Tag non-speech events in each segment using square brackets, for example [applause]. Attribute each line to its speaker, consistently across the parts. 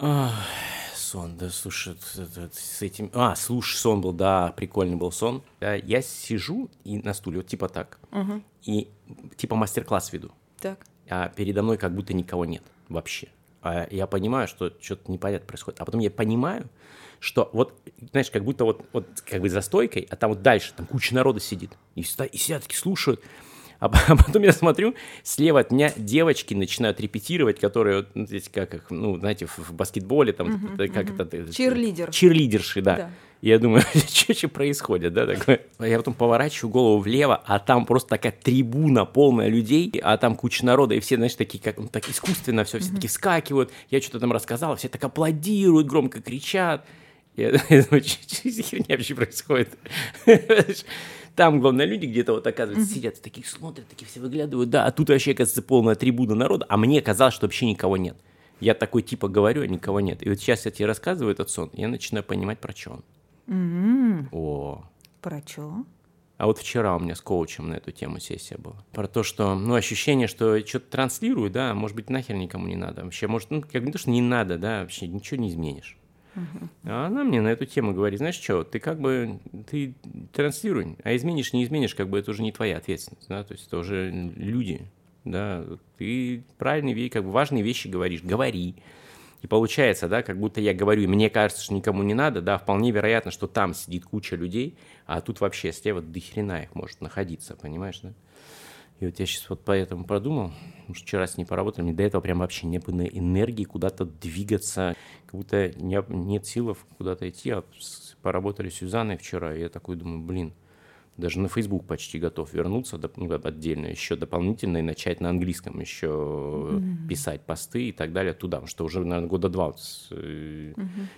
Speaker 1: Ах, сон, да, слушай, с этим... А, слушай, сон был, да, прикольный был сон. Я сижу и на стуле, вот типа так, и типа мастер-класс веду,
Speaker 2: Так.
Speaker 1: а передо мной как будто никого нет вообще. А я понимаю, что что-то непонятно происходит. А потом я понимаю, что вот, знаешь, как будто вот, вот как бы за стойкой, а там вот дальше, там куча народа сидит. И, и сидят такие слушают. А [laughs] а потом я смотрю, слева от меня девочки начинают репетировать, которые, ну, здесь как их, ну, знаете, в, в баскетболе, там, это как это... это-
Speaker 2: Чирлидер.
Speaker 1: Чирлидерши, да.
Speaker 2: Да.
Speaker 1: Я думаю, [laughs] что происходит, да, такое. Я потом поворачиваю голову влево, а там просто такая трибуна полная людей, а там куча народа, и все, знаешь, такие, как, ну, так искусственно все, все таки вскакивают. Я что-то там рассказал, все так аплодируют, громко кричат. Я [laughs] я думаю, что за херня вообще происходит? Там, главное, люди где-то вот, оказывается, сидят, такие смотрят, такие все выглядывают, да, а тут вообще, оказывается, полная трибуна народа, а мне казалось, что вообще никого нет. Я такой типа говорю, а никого нет. И вот сейчас я тебе рассказываю этот сон, я начинаю понимать, про что он. О,
Speaker 2: Про чё?
Speaker 1: а вот вчера у меня с коучем на эту тему сессия была. Про то, что, ну, ощущение, что что-то транслирую, да, может быть, нахер никому не надо. Вообще, может, ну, как не то, что не надо, да, вообще ничего не изменишь. А она мне на эту тему говорит, знаешь что, ты как бы, ты транслируй, а изменишь, не изменишь, как бы это уже не твоя ответственность, да, то есть это уже люди, да, ты правильные как бы важные вещи говоришь, говори. И получается, да, как будто я говорю, и мне кажется, что никому не надо, да, вполне вероятно, что там сидит куча людей, а тут вообще слева до хрена их может находиться, понимаешь, да? И вот я сейчас вот поэтому продумал, потому что вчера с ней поработали, мне до этого прям вообще не было энергии куда-то двигаться, как будто не- нет сил куда-то идти, а поработали с Сюзанной вчера, и я такой думаю, блин, даже на Facebook почти готов вернуться ну, отдельно, еще дополнительно и начать на английском еще писать посты и так далее туда, потому что уже, наверное, года два вот э,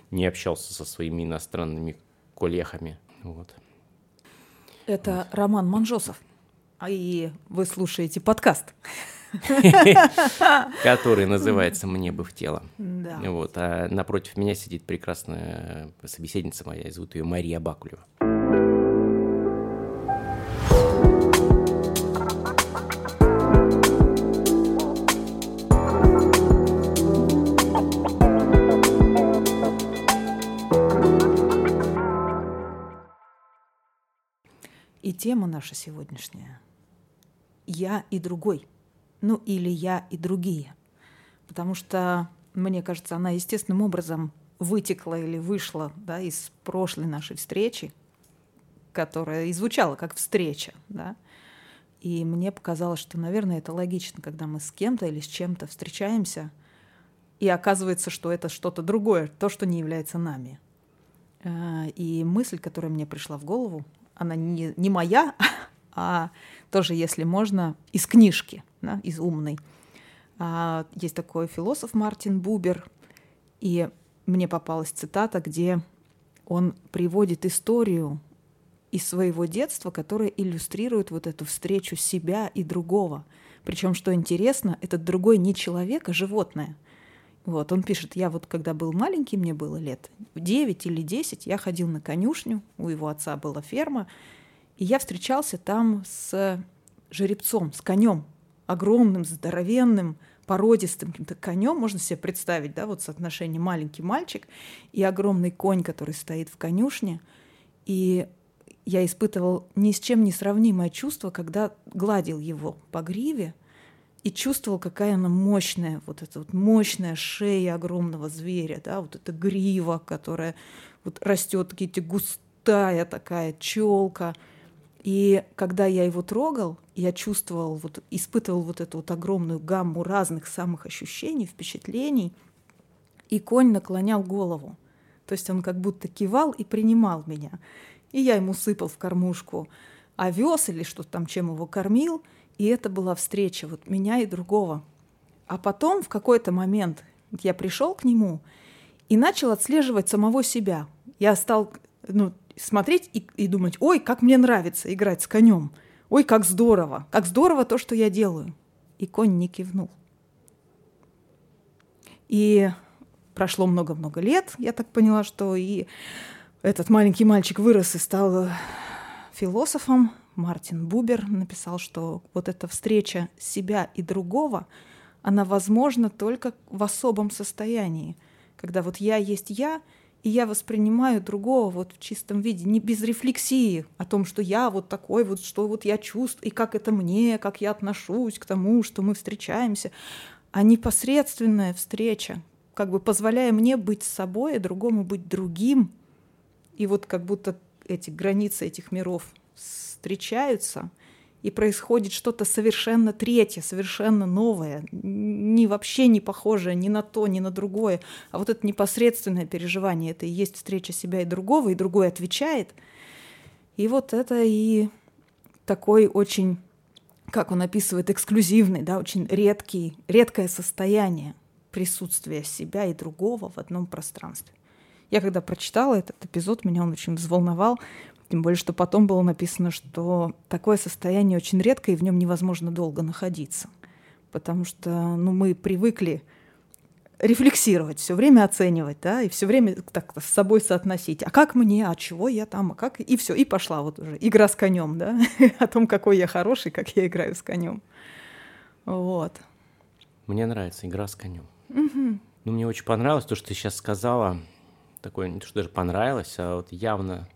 Speaker 1: не общался со своими иностранными коллегами. Вот.
Speaker 2: Это Роман Манжосов. А и вы слушаете подкаст. [laughs]
Speaker 1: Который называется «Мне бы в тело».
Speaker 2: Да.
Speaker 1: Вот, а напротив меня сидит прекрасная собеседница моя, зовут ее Мария Бакулева.
Speaker 2: И тема наша сегодняшняя – «Я и другой». Ну, или «Я и другие». Потому что, мне кажется, она естественным образом вытекла или вышла да, из прошлой нашей встречи, которая и звучала как встреча. Да? И мне показалось, что, наверное, это логично, когда мы с кем-то или с чем-то встречаемся, и оказывается, что это что-то другое, то, что не является нами. Э, И мысль, которая мне пришла в голову, она не, не моя, [laughs] а тоже, если можно, из книжки, да, из умной. А, Есть такой философ Мартин Бубер, и мне попалась цитата, где он приводит историю из своего детства, которая иллюстрирует вот эту встречу себя и другого. Причем, что интересно, этот другой не человек, а животное. Вот, он пишет, я вот когда был маленький, мне было лет 9 или 10, я ходил на конюшню, у его отца была ферма, и я встречался там с жеребцом, с конем, огромным, здоровенным, породистым каким-то конем, можно себе представить, да, вот соотношение маленький мальчик и огромный конь, который стоит в конюшне. И я испытывал ни с чем не сравнимое чувство, когда гладил его по гриве и чувствовал, какая она мощная, вот эта вот мощная шея огромного зверя, да, вот эта грива, которая вот растет, какие-то густая такая челка. И когда я его трогал, я чувствовал, вот, испытывал вот эту вот огромную гамму разных самых ощущений, впечатлений, и конь наклонял голову. То есть он как будто кивал и принимал меня. И я ему сыпал в кормушку овес или что там, чем его кормил. И это была встреча вот меня и другого. А потом в какой-то момент я пришел к нему и начал отслеживать самого себя. Я стал ну, смотреть и, и думать, ой, как мне нравится играть с конем. Ой, как здорово, как здорово то, что я делаю. И конь не кивнул. И прошло много-много лет, я так поняла, что и этот маленький мальчик вырос и стал э, философом. Мартин Бубер написал, что вот эта встреча себя и другого, она возможна только в особом состоянии, Когда вот я есть я, и я воспринимаю другого вот в чистом виде, не без рефлексии о том, что я вот такой, вот что вот я чувствую, и как это мне, как я отношусь к тому, что мы встречаемся, а непосредственная встреча, как бы позволяя мне быть собой, а другому быть другим. И вот как будто эти границы этих миров встречаются, и происходит что-то совершенно третье, совершенно новое, не вообще не похожее ни на то, ни на другое, а вот это непосредственное переживание, это и есть встреча себя и другого, и другой отвечает. И вот это и такой очень, как он описывает, эксклюзивный, да, очень редкий, редкое состояние присутствия себя и другого в одном пространстве. Я когда прочитала этот эпизод, меня он очень взволновал, тем более, что потом было написано, что такое состояние очень редко, и в нем невозможно долго находиться. Потому что ну, мы привыкли рефлексировать, все время оценивать, да, и все время так с собой соотносить. А как мне, а чего я там, а как и все, и пошла вот уже игра с конем, да, [laughs] о том, какой я хороший, как я играю с конем. Вот.
Speaker 1: Мне нравится игра с конем. Угу. Ну, мне очень понравилось то, что ты сейчас сказала. Такое не то, что даже понравилось, а вот явно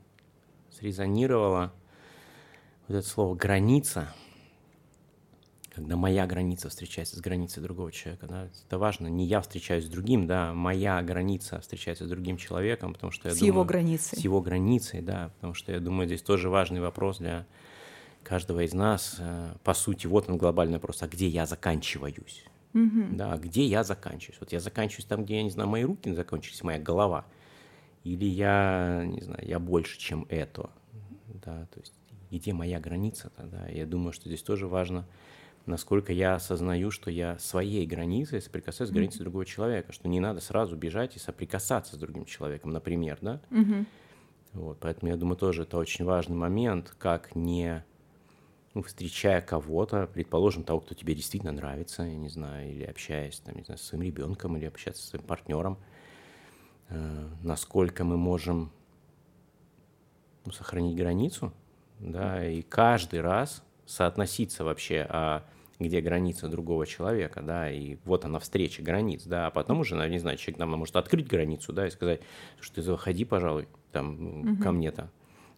Speaker 1: срезонировало вот это слово «граница», когда моя граница встречается с границей другого человека, да, это важно. Не я встречаюсь с другим, да, моя граница встречается с другим человеком, потому что я
Speaker 2: с
Speaker 1: думаю...
Speaker 2: его границей.
Speaker 1: С его границей, да, потому что я думаю, здесь тоже важный вопрос для каждого из нас. Э, по сути, вот он глобальный вопрос, а где я заканчиваюсь? Угу. Да, где я заканчиваюсь? Вот я заканчиваюсь там, где, я не знаю, мои руки закончились, моя голова – или я, не знаю, я больше, чем это, да, то есть где моя граница-то, да, я думаю, что здесь тоже важно, насколько я осознаю, что я своей границей соприкасаюсь с границей mm-hmm. другого человека, что не надо сразу бежать и соприкасаться с другим человеком, например, да, mm-hmm. вот, поэтому я думаю, тоже это очень важный момент, как не ну, встречая кого-то, предположим, того, кто тебе действительно нравится, я не знаю, или общаясь там, не знаю, с своим ребенком, или общаться с своим партнером, насколько мы можем ну, сохранить границу, да, и каждый раз соотноситься вообще, а где граница другого человека, да, и вот она встреча границ, да, а потом уже, не знаю, человек нам может открыть границу, да, и сказать, что ты заходи, пожалуй, там, угу. ко мне-то,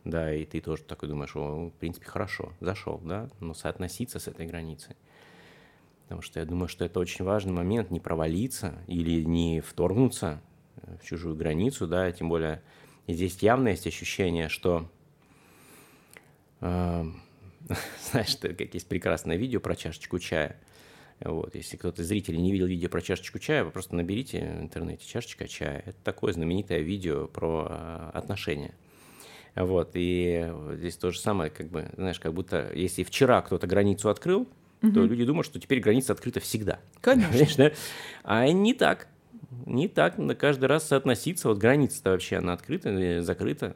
Speaker 1: да, и ты тоже такой думаешь, о, в принципе, хорошо, зашел, да, но соотноситься с этой границей. Потому что я думаю, что это очень важный момент, не провалиться или не вторгнуться в чужую границу, да, тем более здесь явно есть ощущение, что, э, [laughs] знаешь, как есть прекрасное видео про чашечку чая. Вот, если кто-то из зрителей не видел видео про чашечку чая, вы просто наберите в интернете чашечка чая. Это такое знаменитое видео про э, отношения. Вот, и здесь то же самое, как бы, знаешь, как будто если вчера кто-то границу открыл, угу. то люди думают, что теперь граница открыта всегда.
Speaker 2: Конечно.
Speaker 1: А не так не так, надо каждый раз соотноситься. Вот граница-то вообще, она открыта или закрыта.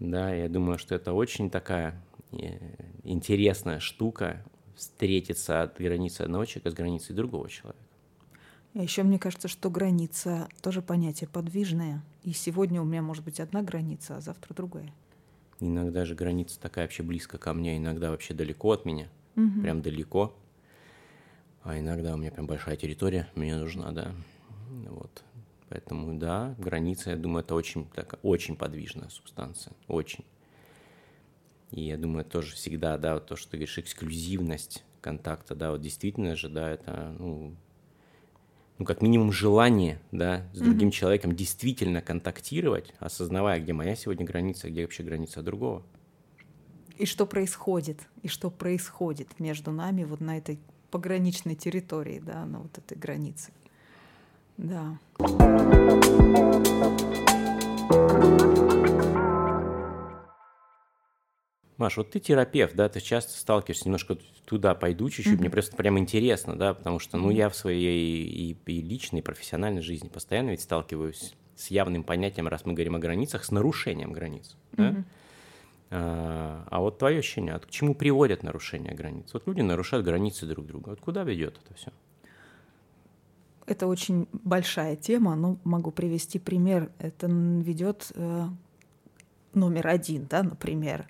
Speaker 1: Да, я думаю, что это очень такая э, интересная штука встретиться от границы одного человека с границей другого человека.
Speaker 2: А еще мне кажется, что граница тоже понятие подвижное. И сегодня у меня может быть одна граница, а завтра другая.
Speaker 1: Иногда же граница такая вообще близко ко мне, иногда вообще далеко от меня. Угу. Прям далеко. А иногда у меня прям большая территория, мне нужна, да. Вот. Поэтому, да, граница, я думаю, это очень, так, очень подвижная субстанция, очень. И я думаю, тоже всегда, да, вот то, что ты говоришь, эксклюзивность контакта, да, вот действительно же, да, это, ну, ну, как минимум желание, да, с другим mm-hmm. человеком действительно контактировать, осознавая, где моя сегодня граница, где вообще граница другого.
Speaker 2: И что происходит, и что происходит между нами вот на этой пограничной территории, да, на вот этой границе. Да.
Speaker 1: Маш, вот ты терапевт, да, ты часто сталкиваешься, немножко туда пойду чуть-чуть, mm-hmm. мне просто прям интересно, да, потому что, ну, я в своей и, и личной, и профессиональной жизни постоянно ведь сталкиваюсь с явным понятием, раз мы говорим о границах, с нарушением границ, да? Mm-hmm. А, а вот твое ощущение, а к чему приводят нарушения границ? Вот люди нарушают границы друг друга, вот куда ведет это все?
Speaker 2: Это очень большая тема, но могу привести пример. Это ведет э, номер один, да, например,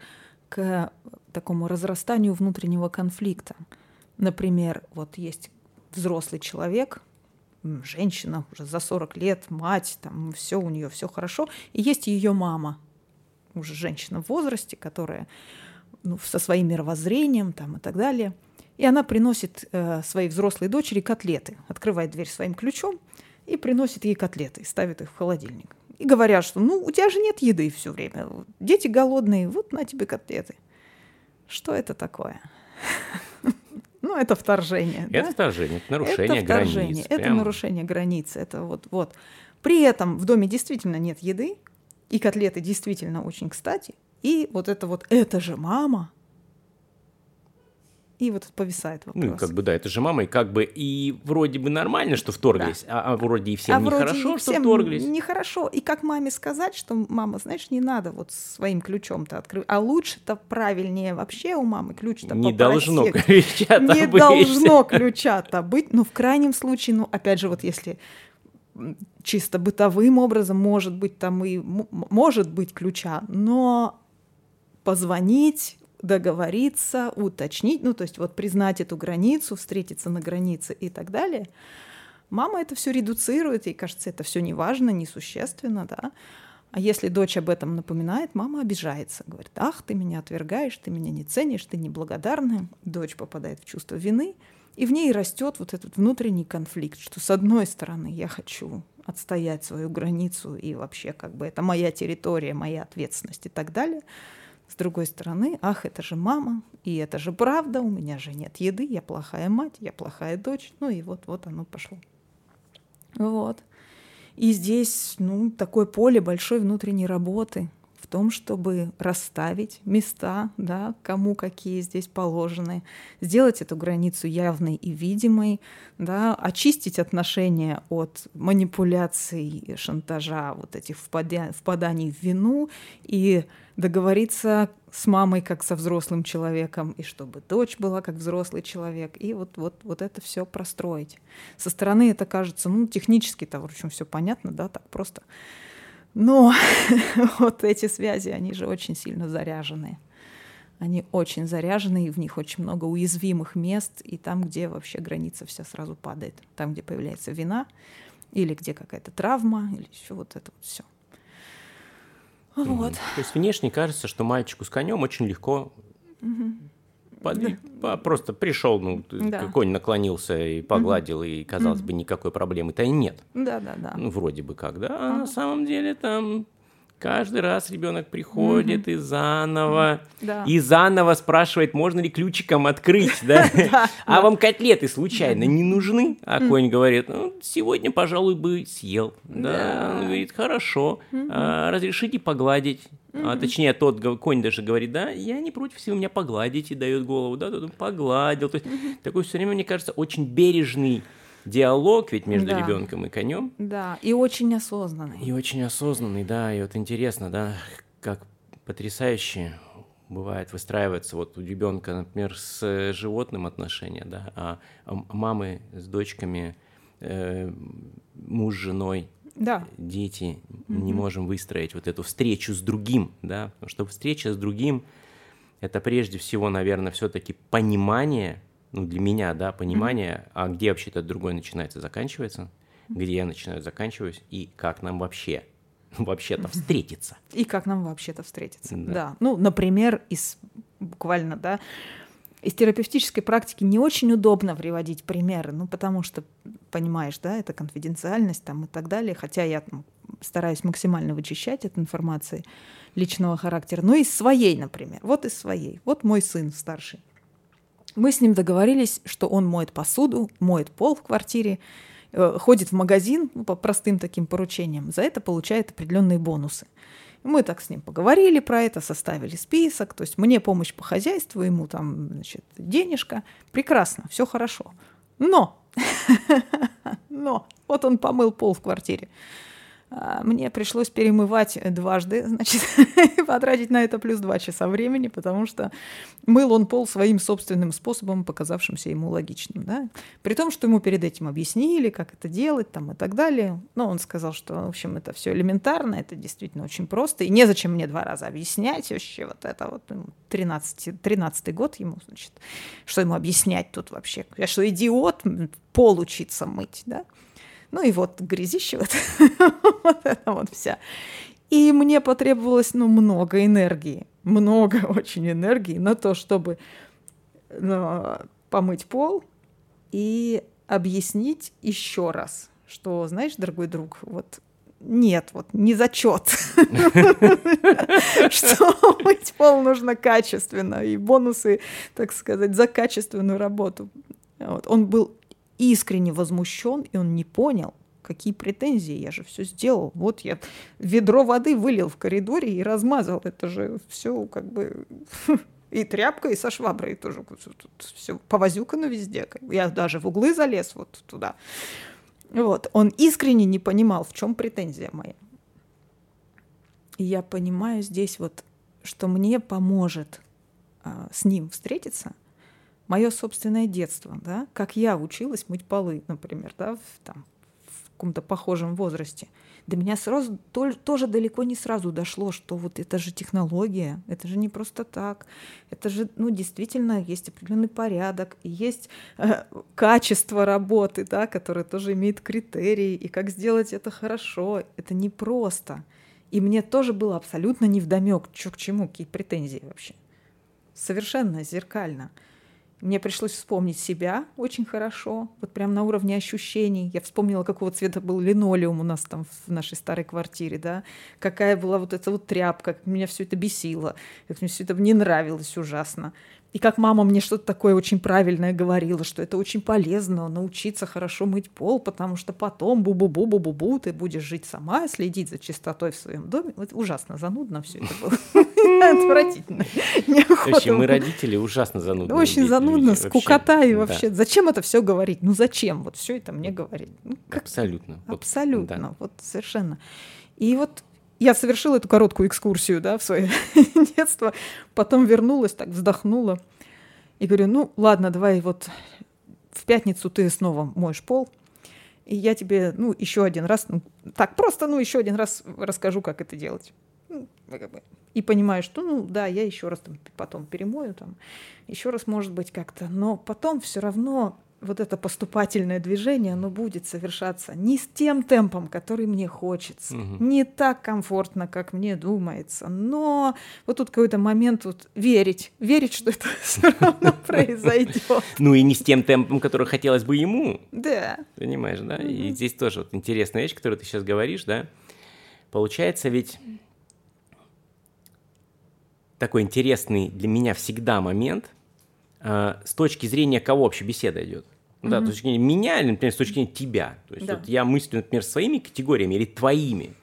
Speaker 2: к такому разрастанию внутреннего конфликта. Например, вот есть взрослый человек, женщина уже за 40 лет, мать, там все у нее все хорошо. И есть ее мама, уже женщина в возрасте, которая ну, со своим мировоззрением там, и так далее. И она приносит э, своей взрослой дочери котлеты, открывает дверь своим ключом и приносит ей котлеты, ставит их в холодильник. И говорят, что ну у тебя же нет еды все время, дети голодные, вот на тебе котлеты. Что это такое? [laughs] Ну, это вторжение.
Speaker 1: Это да? вторжение, это нарушение это вторжение, границ.
Speaker 2: Это нарушение границ. Это вот, вот. При этом в доме действительно нет еды, и котлеты действительно очень кстати. И вот это вот, это же мама, и вот повисает ну, вопрос.
Speaker 1: Ну, как бы да, это же мама, и как бы и вроде бы нормально, что вторглись, да. а, а вроде и всем а нехорошо, и всем что вторглись.
Speaker 2: Нехорошо. И как маме сказать, что мама, знаешь, не надо вот своим ключом-то открыть, а лучше-то правильнее вообще у мамы ключ-то
Speaker 1: Не должно ключа-то
Speaker 2: Не быть. должно ключа-то быть. Ну, в крайнем случае, ну, опять же, вот если чисто бытовым образом, может быть, там и может быть ключа, но позвонить договориться, уточнить, ну, то есть вот признать эту границу, встретиться на границе и так далее. Мама это все редуцирует, ей кажется, это все неважно, несущественно, да. А если дочь об этом напоминает, мама обижается, говорит, ах, ты меня отвергаешь, ты меня не ценишь, ты неблагодарная. Дочь попадает в чувство вины, и в ней растет вот этот внутренний конфликт, что с одной стороны я хочу отстоять свою границу, и вообще как бы это моя территория, моя ответственность и так далее – с другой стороны, ах, это же мама, и это же правда, у меня же нет еды, я плохая мать, я плохая дочь. Ну и вот, вот оно пошло. Вот. И здесь, ну, такое поле большой внутренней работы том, чтобы расставить места, да, кому какие здесь положены, сделать эту границу явной и видимой, да, очистить отношения от манипуляций, шантажа, вот этих впаданий в вину и договориться с мамой как со взрослым человеком, и чтобы дочь была как взрослый человек, и вот, вот, вот это все простроить. Со стороны это кажется, ну, технически-то, в общем, все понятно, да, так просто. Но [laughs] вот эти связи, они же очень сильно заряжены. Они очень заряжены, и в них очень много уязвимых мест, и там, где вообще граница вся сразу падает. Там, где появляется вина, или где какая-то травма, или еще вот это вот все.
Speaker 1: Вот. То есть внешне кажется, что мальчику с конем очень легко под... да. просто пришел, ну, да. конь наклонился и погладил, угу. и, казалось угу. бы, никакой проблемы-то и нет.
Speaker 2: Да, да, да.
Speaker 1: Ну, вроде бы как, да. А ага. на самом деле там Каждый раз ребенок приходит угу. и заново, да. и заново спрашивает, можно ли ключиком открыть, да? [laughs] А вам котлеты случайно не нужны? А конь говорит, ну, сегодня, пожалуй, бы съел. Да, он говорит, хорошо, а, разрешите погладить. А точнее, тот конь даже говорит, да, я не против, если вы меня погладите, дает голову, да, погладил. То есть такой все время, мне кажется, очень бережный диалог ведь между да. ребенком и конем.
Speaker 2: Да, и очень осознанный.
Speaker 1: И очень осознанный, да. И вот интересно, да, как потрясающе бывает выстраивается вот у ребенка, например, с животным отношения, да, а, а мамы с дочками, э, муж с женой,
Speaker 2: да.
Speaker 1: дети mm-hmm. не можем выстроить вот эту встречу с другим, да, потому что встреча с другим это прежде всего, наверное, все-таки понимание ну, для меня, да, понимание, mm-hmm. а где вообще-то другой начинается, заканчивается, где я начинаю, заканчиваюсь, и как нам вообще [laughs] вообще-то встретиться.
Speaker 2: И как нам вообще-то встретиться, да. да. Ну, например, из буквально, да, из терапевтической практики не очень удобно приводить примеры, ну, потому что, понимаешь, да, это конфиденциальность там и так далее, хотя я там, стараюсь максимально вычищать от информации личного характера, но из своей, например, вот из своей. Вот мой сын старший. Мы с ним договорились, что он моет посуду, моет пол в квартире, э, ходит в магазин ну, по простым таким поручениям, за это получает определенные бонусы. Мы так с ним поговорили про это, составили список, то есть мне помощь по хозяйству, ему там, значит, денежка. Прекрасно, все хорошо. Но, [laughs] но, вот он помыл пол в квартире. А, мне пришлось перемывать дважды, [laughs] значит, потратить на это плюс два часа времени, потому что мыл он пол своим собственным способом, показавшимся ему логичным. Да? При том, что ему перед этим объяснили, как это делать там, и так далее. Но он сказал, что, в общем, это все элементарно, это действительно очень просто, и незачем мне два раза объяснять вообще вот это вот 13, 13 год ему, значит, что ему объяснять тут вообще? Я что, идиот, пол учиться мыть, да? Ну и вот грязище вот, [laughs] вот это вот вся. И мне потребовалось, ну, много энергии, много [laughs] очень энергии на то, чтобы ну, помыть пол и объяснить еще раз, что, знаешь, дорогой друг, вот нет, вот не зачет, [laughs] что мыть пол нужно качественно, и бонусы, так сказать, за качественную работу. Вот. Он был искренне возмущен, и он не понял, какие претензии, я же все сделал. Вот я ведро воды вылил в коридоре и размазал. Это же все как бы [laughs] и тряпка, и со шваброй тоже все повозюкано везде. Я даже в углы залез вот туда. Вот. Он искренне не понимал, в чем претензия моя. И я понимаю здесь вот, что мне поможет а, с ним встретиться мое собственное детство, да, как я училась мыть полы, например, да, в, там, в каком-то похожем возрасте – до меня сразу тоже далеко не сразу дошло, что вот это же технология, это же не просто так, это же, ну, действительно есть определенный порядок, и есть э, качество работы, да, которое тоже имеет критерии, и как сделать это хорошо, это не просто. И мне тоже было абсолютно невдомек, что к чему, какие претензии вообще. Совершенно зеркально. Мне пришлось вспомнить себя очень хорошо, вот прям на уровне ощущений. Я вспомнила, какого цвета был линолеум у нас там в нашей старой квартире, да, какая была вот эта вот тряпка, как меня все это бесило, как мне все это не нравилось ужасно. И как мама мне что-то такое очень правильное говорила, что это очень полезно научиться хорошо мыть пол, потому что потом бу-бу-бу-бу-бу-бу ты будешь жить сама, следить за чистотой в своем доме. Вот ужасно занудно все это было. [laughs] Отвратительно.
Speaker 1: В общем, мы родители ужасно занудно.
Speaker 2: Очень занудно, скукота и вообще. Зачем это все говорить? Ну зачем вот все это мне говорить? Ну,
Speaker 1: Абсолютно.
Speaker 2: Абсолютно. Вот совершенно. И вот я совершила эту короткую экскурсию да, в свое [laughs] детство, потом вернулась, так вздохнула и говорю, ну ладно, давай вот в пятницу ты снова моешь пол, и я тебе, ну, еще один раз, ну, так просто, ну, еще один раз расскажу, как это делать. Ну, и понимаю, что, ну, да, я еще раз там, потом перемою, там, еще раз, может быть, как-то, но потом все равно вот это поступательное движение, оно будет совершаться не с тем темпом, который мне хочется, угу. не так комфортно, как мне думается, но вот тут какой-то момент вот верить, верить, что это [laughs] все равно произойдет.
Speaker 1: Ну и не с тем темпом, который хотелось бы ему.
Speaker 2: Да.
Speaker 1: Понимаешь, да? И здесь тоже вот интересная вещь, которую ты сейчас говоришь, да? Получается ведь такой интересный для меня всегда момент – с точки зрения кого вообще беседа идет. Mm-hmm. Да, с точки зрения меня или, например, с точки зрения тебя. То есть да. вот я мыслю, например, своими категориями или твоими.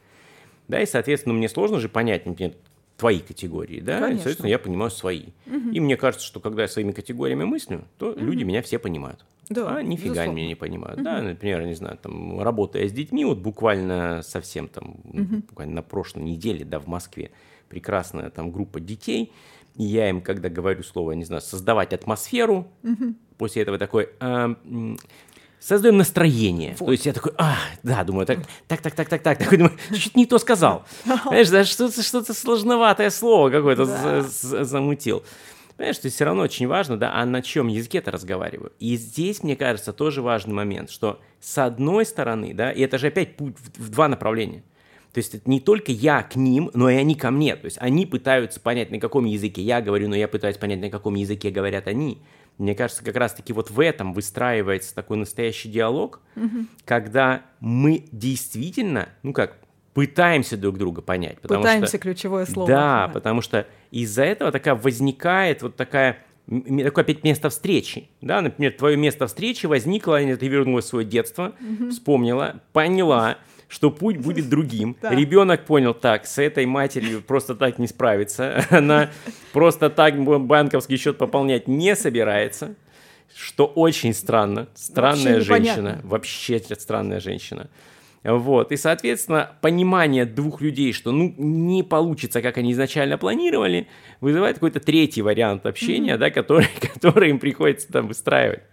Speaker 1: Да, и, соответственно, мне сложно же понять, например, твои категории, да, Конечно. и, соответственно, я понимаю свои. Угу. И мне кажется, что когда я своими категориями мыслю, то угу. люди меня все понимают. Да, а нифига безусловно. меня не понимают. Угу. Да, например, не знаю, там, работая с детьми, вот буквально совсем там, угу. буквально на прошлой неделе, да, в Москве, прекрасная там группа детей, я им, когда говорю слово, не знаю, создавать атмосферу, угу. после этого такой... Э, создаем настроение. Вот. То есть я такой, а, да, думаю, так, так, так, так, так, так, такой, думаю, чуть не то сказал. Понимаешь, да, что-то, что-то сложноватое слово какое-то да. замутил. Понимаешь, то есть все равно очень важно, да, а на чем языке это разговариваю. И здесь, мне кажется, тоже важный момент, что с одной стороны, да, и это же опять путь в, в два направления – то есть это не только я к ним, но и они ко мне. То есть они пытаются понять, на каком языке я говорю, но я пытаюсь понять, на каком языке говорят они. Мне кажется, как раз-таки вот в этом выстраивается такой настоящий диалог, угу. когда мы действительно, ну как, пытаемся друг друга понять.
Speaker 2: Потому пытаемся что, ключевое слово.
Speaker 1: Да, да, потому что из-за этого такая возникает вот такая такое опять место встречи, да, например, твое место встречи возникло, ты вернулась в свое детство, угу. вспомнила, поняла, что путь будет другим. [laughs] Да. Ребенок понял, так, с этой матерью просто так не справится. [laughs] Она просто так банковский счет пополнять не собирается. Что очень странно. Странная вообще женщина. Вообще странная женщина. Вот. И, соответственно, понимание двух людей, что ну, не получится, как они изначально планировали, вызывает какой-то третий вариант общения, mm-hmm. да, который, [laughs] который им приходится там выстраивать.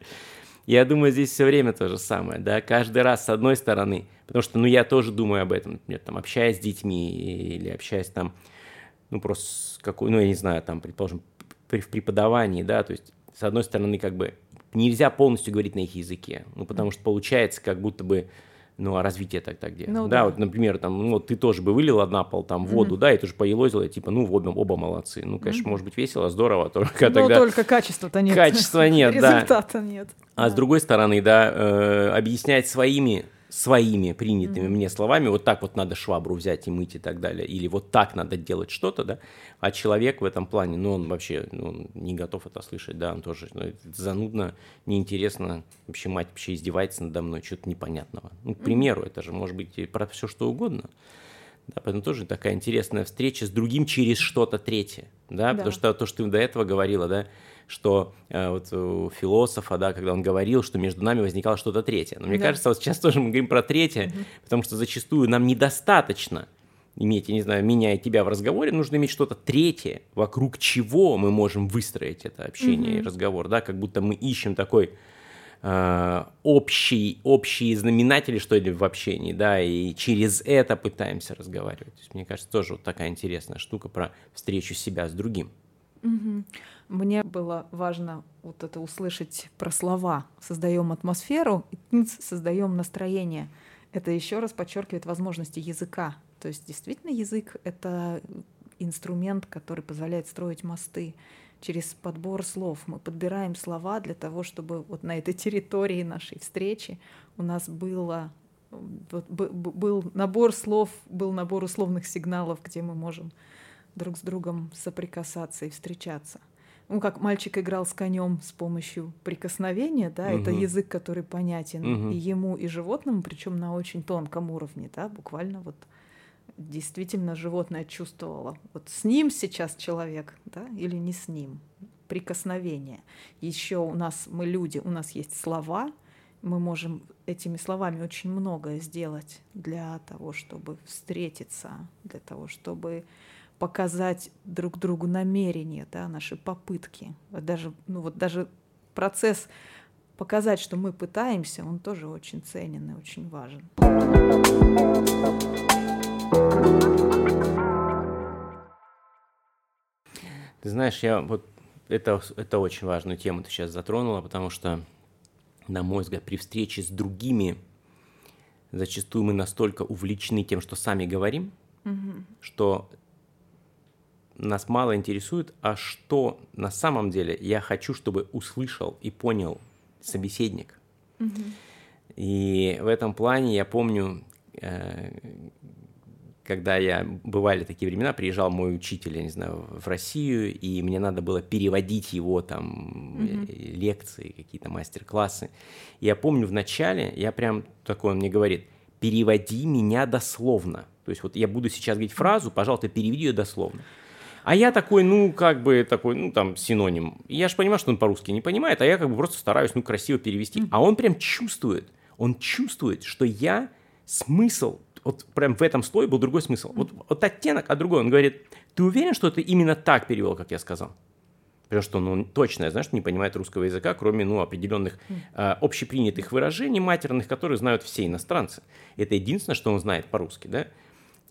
Speaker 1: Я думаю, здесь все время то же самое, да, каждый раз с одной стороны, потому что, ну, я тоже думаю об этом, например, там, общаясь с детьми или общаясь там, ну, просто какой, ну, я не знаю, там, предположим, при, в преподавании, да, то есть, с одной стороны, как бы, нельзя полностью говорить на их языке, ну, потому что получается, как будто бы, Ну, а развитие тогда где?
Speaker 2: Ну,
Speaker 1: да,
Speaker 2: да.
Speaker 1: вот, например, там, ну, ты тоже бы вылила на пол там воду, да, и ты же поелозила, типа, ну, оба, оба молодцы. Ну, конечно, может быть весело, здорово, только
Speaker 2: Но [laughs]
Speaker 1: тогда...
Speaker 2: только качества-то нет.
Speaker 1: Качества нет, да. [laughs]
Speaker 2: Результата нет.
Speaker 1: А с другой стороны, да, э, объяснять своими своими принятыми мне словами, вот так вот надо швабру взять и мыть и так далее, или вот так надо делать что-то, да, а человек в этом плане, ну, он вообще ну, он не готов это слышать, да, он тоже ну, занудно, неинтересно, вообще мать вообще издевается надо мной, что-то непонятного. Ну, к примеру, это же может быть про все что угодно. Да, поэтому тоже такая интересная встреча с другим через что-то третье, да,
Speaker 2: Да.
Speaker 1: потому что то, что ты до этого говорила, да, что э, вот у философа, да, когда он говорил, что между нами возникало что-то третье. Но мне
Speaker 2: Да.
Speaker 1: кажется, вот сейчас тоже мы говорим про третье, потому что зачастую нам недостаточно иметь, я не знаю, меня и тебя в разговоре, нужно иметь что-то третье, вокруг чего мы можем выстроить это общение и разговор, да, как будто мы ищем такой э, общий, общие знаменатели, что ли, в общении, да, и через это пытаемся разговаривать. То есть, мне кажется, тоже вот такая интересная штука про встречу себя с другим.
Speaker 2: Мне было важно вот это услышать про слова. Создаем атмосферу, создаем настроение. Это еще раз подчеркивает возможности языка. То есть действительно язык — это инструмент, который позволяет строить мосты через подбор слов. Мы подбираем слова для того, чтобы вот на этой территории нашей встречи у нас было был набор слов, был набор условных сигналов, где мы можем друг с другом соприкасаться и встречаться. Ну, как мальчик играл с конем с помощью прикосновения, да, это
Speaker 1: Мгм.
Speaker 2: язык, который понятен
Speaker 1: Мгм.
Speaker 2: и ему, и животному, причем на очень тонком уровне, да, буквально вот действительно животное чувствовало, вот с ним сейчас человек, да, или не с ним. Прикосновение. Еще у нас, мы люди, у нас есть слова, мы можем этими словами очень многое сделать для того, чтобы встретиться, для того, чтобы показать друг другу намерения, да, наши попытки. Даже, ну вот даже процесс показать, что мы пытаемся, он тоже очень ценен и очень важен.
Speaker 1: Ты знаешь, я вот это, это очень важную тему ты сейчас затронула, потому что, на мой взгляд, при встрече с другими зачастую мы настолько увлечены тем, что сами говорим, что нас мало интересует, а что на самом деле я хочу, чтобы услышал и понял собеседник. И в этом плане я помню, э, когда я бывали такие времена, приезжал мой учитель, я не знаю, в Россию, и мне надо было переводить его там э, лекции, какие-то мастер-классы. Я помню в начале, я прям такой, он мне говорит, переводи меня дословно. То есть вот я буду сейчас говорить фразу, пожалуйста, переведи ее дословно. А я такой, ну, как бы такой, ну, там, синоним. Я же понимаю, что он по-русски не понимает, а я как бы просто стараюсь, ну, красиво перевести. А он прям чувствует, он чувствует, что я смысл, вот прям в этом слое был другой смысл. Вот, вот оттенок, а другой. Он говорит, ты уверен, что ты именно так перевел, как я сказал? Потому что ну, он точно, что не понимает русского языка, кроме ну, определенных э, общепринятых выражений матерных, которые знают все иностранцы. Это единственное, что он знает по-русски, да?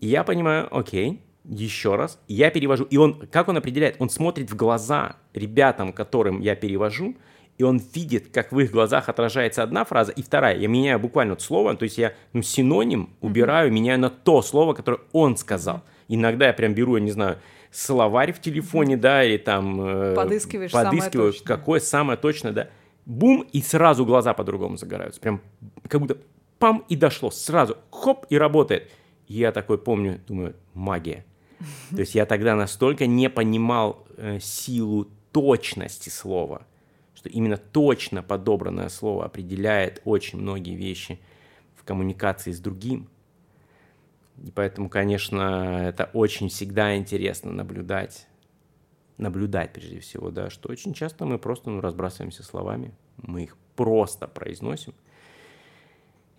Speaker 1: И я понимаю, окей, еще раз, я перевожу. И он, как он определяет? Он смотрит в глаза ребятам, которым я перевожу, и он видит, как в их глазах отражается одна фраза и вторая. Я меняю буквально вот слово, то есть я ну, синоним убираю, меняю на то слово, которое он сказал. Иногда я прям беру, я не знаю, словарь в телефоне, да, или там... э,
Speaker 2: Подыскиваешь самое
Speaker 1: подыскиваю,
Speaker 2: точное.
Speaker 1: какое самое точное, да. Бум, и сразу глаза по-другому загораются. Прям как будто пам, и дошло. Сразу хоп, и работает. Я такой помню, думаю, магия. То есть я тогда настолько не понимал э, силу точности слова, что именно точно подобранное слово определяет очень многие вещи в коммуникации с другим. И поэтому, конечно, это очень всегда интересно наблюдать, наблюдать прежде всего, да, что очень часто мы просто ну, разбрасываемся словами, мы их просто произносим.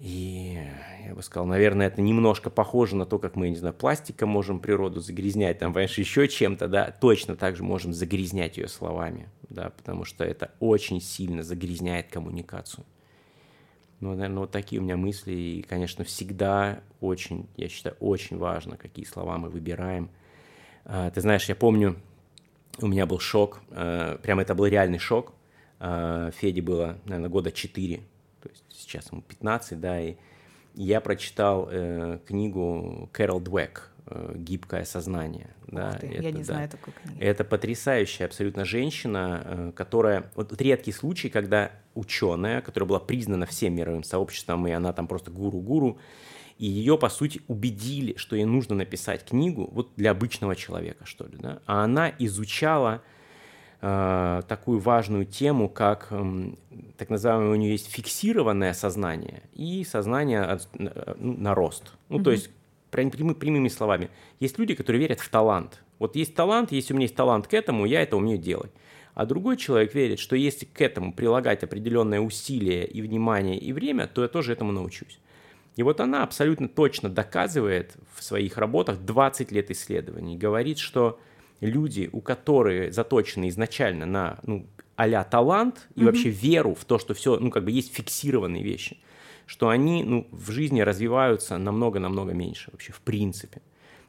Speaker 1: И я бы сказал, наверное, это немножко похоже на то, как мы, не знаю, пластиком можем природу загрязнять, там, понимаешь, еще чем-то, да, точно так же можем загрязнять ее словами, да, потому что это очень сильно загрязняет коммуникацию. Ну, наверное, вот такие у меня мысли, и, конечно, всегда очень, я считаю, очень важно, какие слова мы выбираем. А, Ты знаешь, я помню, у меня был шок, э, прям это был реальный шок. А, Феде было, наверное, года 4, то есть сейчас ему 15, да, и я прочитал э, книгу Кэрол Двек э, «Гибкое сознание».
Speaker 2: Да, ты, это, я не да, знаю такой книги.
Speaker 1: Это потрясающая абсолютно женщина, э, которая... Вот, редкий случай, когда ученая, которая была признана всем мировым сообществом, и она там просто гуру-гуру, и ее, по сути, убедили, что ей нужно написать книгу вот для обычного человека, что ли, да, а она изучала такую важную тему, как э, так называемое у нее есть фиксированное сознание и сознание от, ну, на рост. Ну, mm-hmm. то есть, прям, прямыми словами, есть люди, которые верят в талант. Вот есть талант, если у меня есть талант к этому, я это умею делать. А другой человек верит, что если к этому прилагать определенное усилие и внимание и время, то я тоже этому научусь. И вот она абсолютно точно доказывает в своих работах 20 лет исследований, говорит, что люди, у которых заточены изначально на ну, а талант и mm-hmm. вообще веру в то, что все, ну, как бы есть фиксированные вещи, что они, ну, в жизни развиваются намного-намного меньше вообще, в принципе.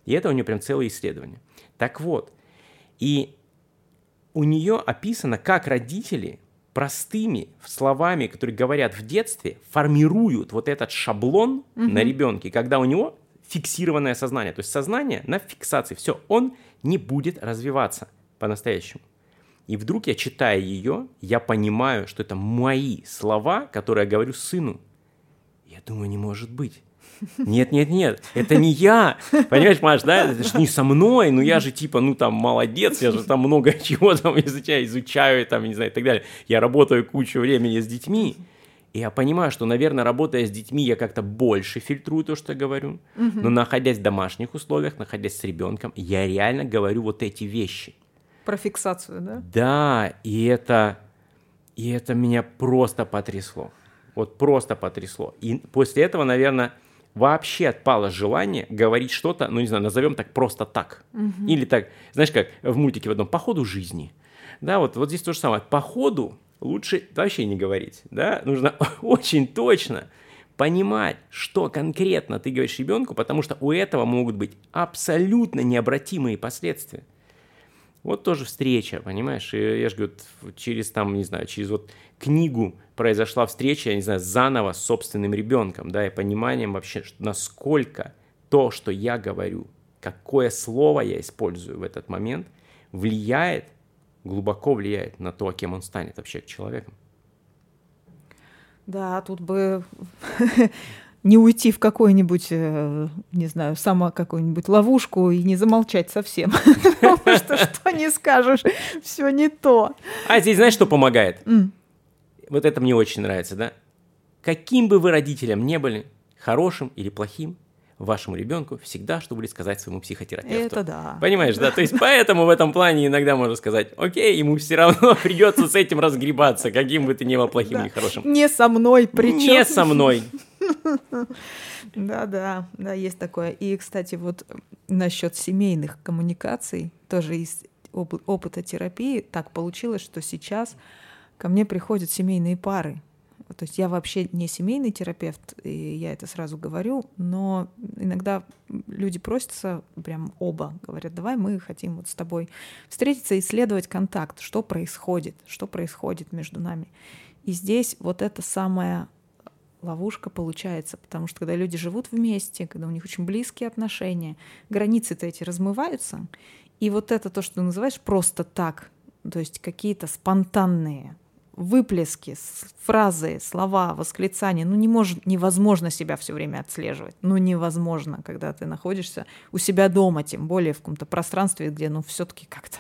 Speaker 1: И это у нее прям целое исследование. Так вот, и у нее описано, как родители простыми словами, которые говорят в детстве, формируют вот этот шаблон угу. на ребенке, когда у него фиксированное сознание. То есть сознание на фиксации. Все, он не будет развиваться по-настоящему. И вдруг я читая ее, я понимаю, что это мои слова, которые я говорю сыну. Я думаю, не может быть. Нет, нет, нет, это не я. Понимаешь, Маш, да? Это же не со мной, но я же типа, ну там молодец, я же там много чего там изучаю, изучаю, там, не знаю, и так далее. Я работаю кучу времени с детьми. И я понимаю, что, наверное, работая с детьми, я как-то больше фильтрую то, что я говорю. Но находясь в домашних условиях, находясь с ребенком, я реально говорю вот эти вещи.
Speaker 2: Про фиксацию, да?
Speaker 1: Да, и это, и это меня просто потрясло. Вот просто потрясло. И после этого, наверное, вообще отпало желание говорить что-то, ну не знаю, назовем так просто так. Угу. Или так, знаешь, как в мультике в одном, по ходу жизни. Да, вот, вот здесь то же самое. По ходу лучше вообще не говорить. Да? Нужно [laughs] очень точно понимать, что конкретно ты говоришь ребенку, потому что у этого могут быть абсолютно необратимые последствия. Вот тоже встреча, понимаешь? И я же говорю, через там, не знаю, через вот книгу произошла встреча, я не знаю, заново с собственным ребенком, да, и пониманием вообще, насколько то, что я говорю, какое слово я использую в этот момент, влияет, глубоко влияет на то, кем он станет вообще человеком.
Speaker 2: Да, тут бы [laughs] не уйти в какую-нибудь, э, не знаю, сама какую-нибудь ловушку и не замолчать совсем. [laughs] Потому что что не скажешь, все не то.
Speaker 1: А здесь знаешь, что помогает? Вот это мне очень нравится, да? Каким бы вы родителем не были, хорошим или плохим, вашему ребенку всегда что будет сказать своему психотерапевту.
Speaker 2: Это да.
Speaker 1: Понимаешь, да? То есть поэтому в этом плане иногда можно сказать, окей, ему все равно [laughs] придется с этим разгребаться, каким бы ты ни был плохим или хорошим.
Speaker 2: Не со мной, причем.
Speaker 1: Не со мной. [laughs]
Speaker 2: Да, да, да, есть такое. И, кстати, вот насчет семейных коммуникаций, тоже из опыта терапии, так получилось, что сейчас ко мне приходят семейные пары, то есть я вообще не семейный терапевт, и я это сразу говорю, но иногда люди просятся, прям оба говорят, давай мы хотим вот с тобой встретиться, исследовать контакт, что происходит, что происходит между нами. И здесь вот это самая ловушка получается, потому что когда люди живут вместе, когда у них очень близкие отношения, границы-то эти размываются, и вот это то, что ты называешь просто так, то есть какие-то спонтанные выплески, фразы, слова, восклицания, ну не может, невозможно себя все время отслеживать. Ну невозможно, когда ты находишься у себя дома, тем более в каком-то пространстве, где ну все-таки как-то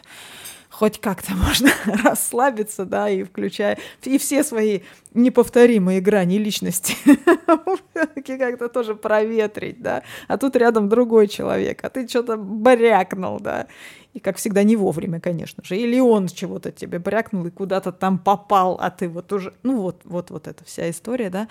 Speaker 2: хоть как-то [laughs] можно расслабиться, да, и включая и все свои неповторимые грани личности [laughs] как-то тоже проветрить, да. А тут рядом другой человек, а ты что-то барякнул, да. И, как всегда, не вовремя, конечно же. Или он чего-то тебе брякнул и куда-то там попал, а ты вот уже... Ну вот, вот, вот эта вся история, да.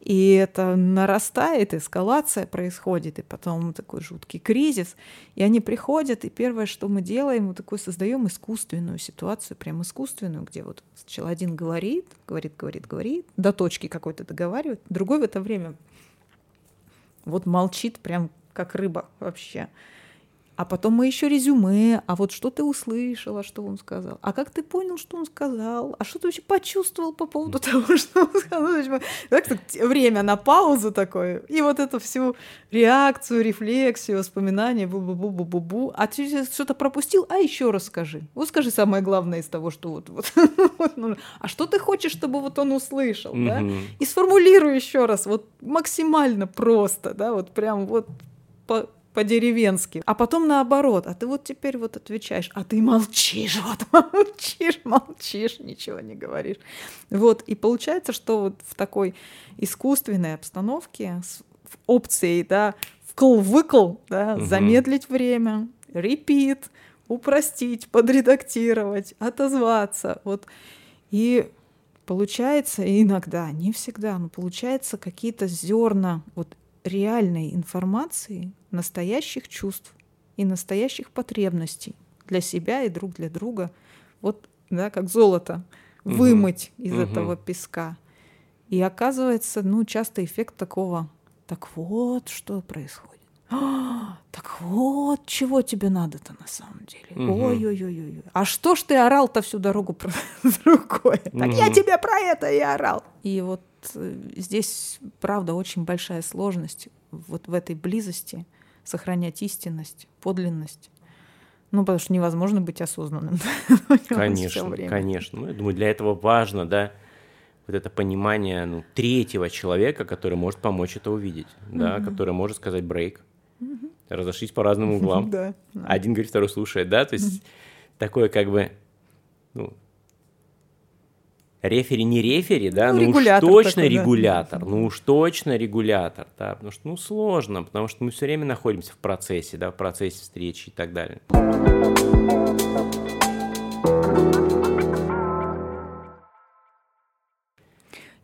Speaker 2: И это нарастает, эскалация происходит, и потом такой жуткий кризис. И они приходят, и первое, что мы делаем, мы такой создаем искусственную ситуацию, прям искусственную, где вот сначала один говорит, говорит, говорит, говорит, до точки какой-то договаривает, другой в это время вот молчит прям как рыба вообще. А потом мы еще резюме, а вот что ты услышала, что он сказал, а как ты понял, что он сказал, а что ты вообще почувствовал по поводу того, [laughs] что он сказал. Так, время на паузу такое, и вот эту всю реакцию, рефлексию, воспоминания, бу-бу-бу-бу-бу-бу, а ты что-то пропустил, а еще раз скажи. Вот скажи самое главное из того, что вот, вот, [laughs] вот а что ты хочешь, чтобы вот он услышал, да? И сформулируй еще раз, вот максимально просто, да, вот прям вот по, по-деревенски. А потом наоборот, а ты вот теперь вот отвечаешь, а ты молчишь, вот [laughs] молчишь, молчишь, ничего не говоришь. Вот, и получается, что вот в такой искусственной обстановке с опцией, да, вкл-выкл, да, угу. замедлить время, репит, упростить, подредактировать, отозваться, вот. И получается иногда, не всегда, но получается какие-то зерна вот реальной информации, настоящих чувств и настоящих потребностей для себя и друг для друга. Вот, да, как золото, вымыть угу. из угу. этого песка. И оказывается, ну, часто эффект такого, так вот, что происходит. А, [gasps] так вот, чего тебе надо-то на самом деле? Угу. Ой-ой-ой-ой. А что ж ты орал-то всю дорогу про [laughs] другое? Угу. Так я тебе про это и орал. И вот э, здесь, правда, очень большая сложность вот в этой близости сохранять истинность, подлинность. Ну, потому что невозможно быть осознанным. [laughs]
Speaker 1: Конечно, конечно. Ну, я думаю, для этого важно, да, вот это понимание ну, третьего человека, который может помочь это увидеть, да, который может сказать брейк, разошлись по разным углам. [laughs] да, Один говорит, второй слушает, да, то есть такое как бы, ну, рефери не рефери, да, ну, ну уж точно такой, регулятор, да. ну уж точно регулятор, да, потому что, ну, сложно, потому что мы все время находимся в процессе, да, в процессе встречи и так далее.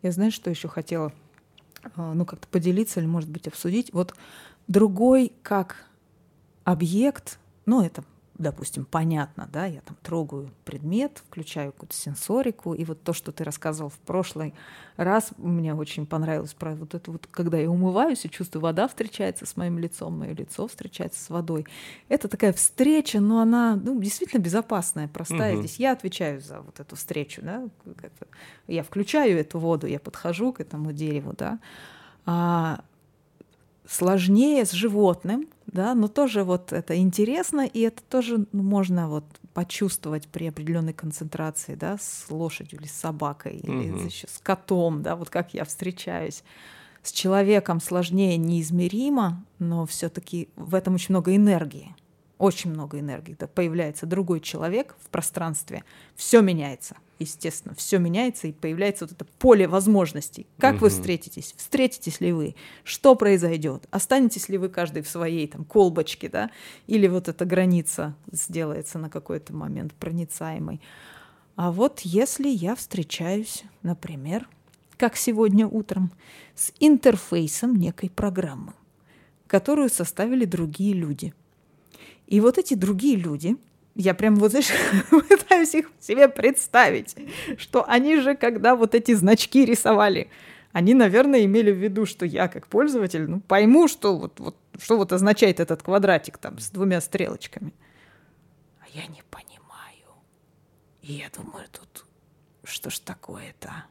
Speaker 2: Я знаю, что еще хотела, а, ну, как-то поделиться или, может быть, обсудить. Вот другой как объект, ну, это допустим, понятно, да, я там трогаю предмет, включаю какую-то сенсорику, и вот то, что ты рассказывал в прошлый раз, мне очень понравилось про вот это вот, когда я умываюсь и чувствую, вода встречается с моим лицом, мое лицо встречается с водой. Это такая встреча, но она ну, действительно безопасная, простая. Угу. Здесь я отвечаю за вот эту встречу, да, я включаю эту воду, я подхожу к этому дереву, да, а сложнее с животным, да, но тоже вот это интересно, и это тоже ну, можно вот почувствовать при определенной концентрации, да, с лошадью или с собакой, или угу. еще с котом, да, вот как я встречаюсь. С человеком сложнее неизмеримо, но все-таки в этом очень много энергии очень много энергии. Да, появляется другой человек в пространстве, все меняется. Естественно, все меняется, и появляется вот это поле возможностей. Как угу. вы встретитесь? Встретитесь ли вы? Что произойдет? Останетесь ли вы каждый в своей там колбочке, да? Или вот эта граница сделается на какой-то момент проницаемой? А вот если я встречаюсь, например, как сегодня утром, с интерфейсом некой программы, которую составили другие люди – и вот эти другие люди, я прям вот, знаешь, [laughs] пытаюсь их себе представить, что они же, когда вот эти значки рисовали, они, наверное, имели в виду, что я как пользователь ну, пойму, что вот, вот, что вот означает этот квадратик там с двумя стрелочками. А я не понимаю. И я думаю, тут что ж такое-то?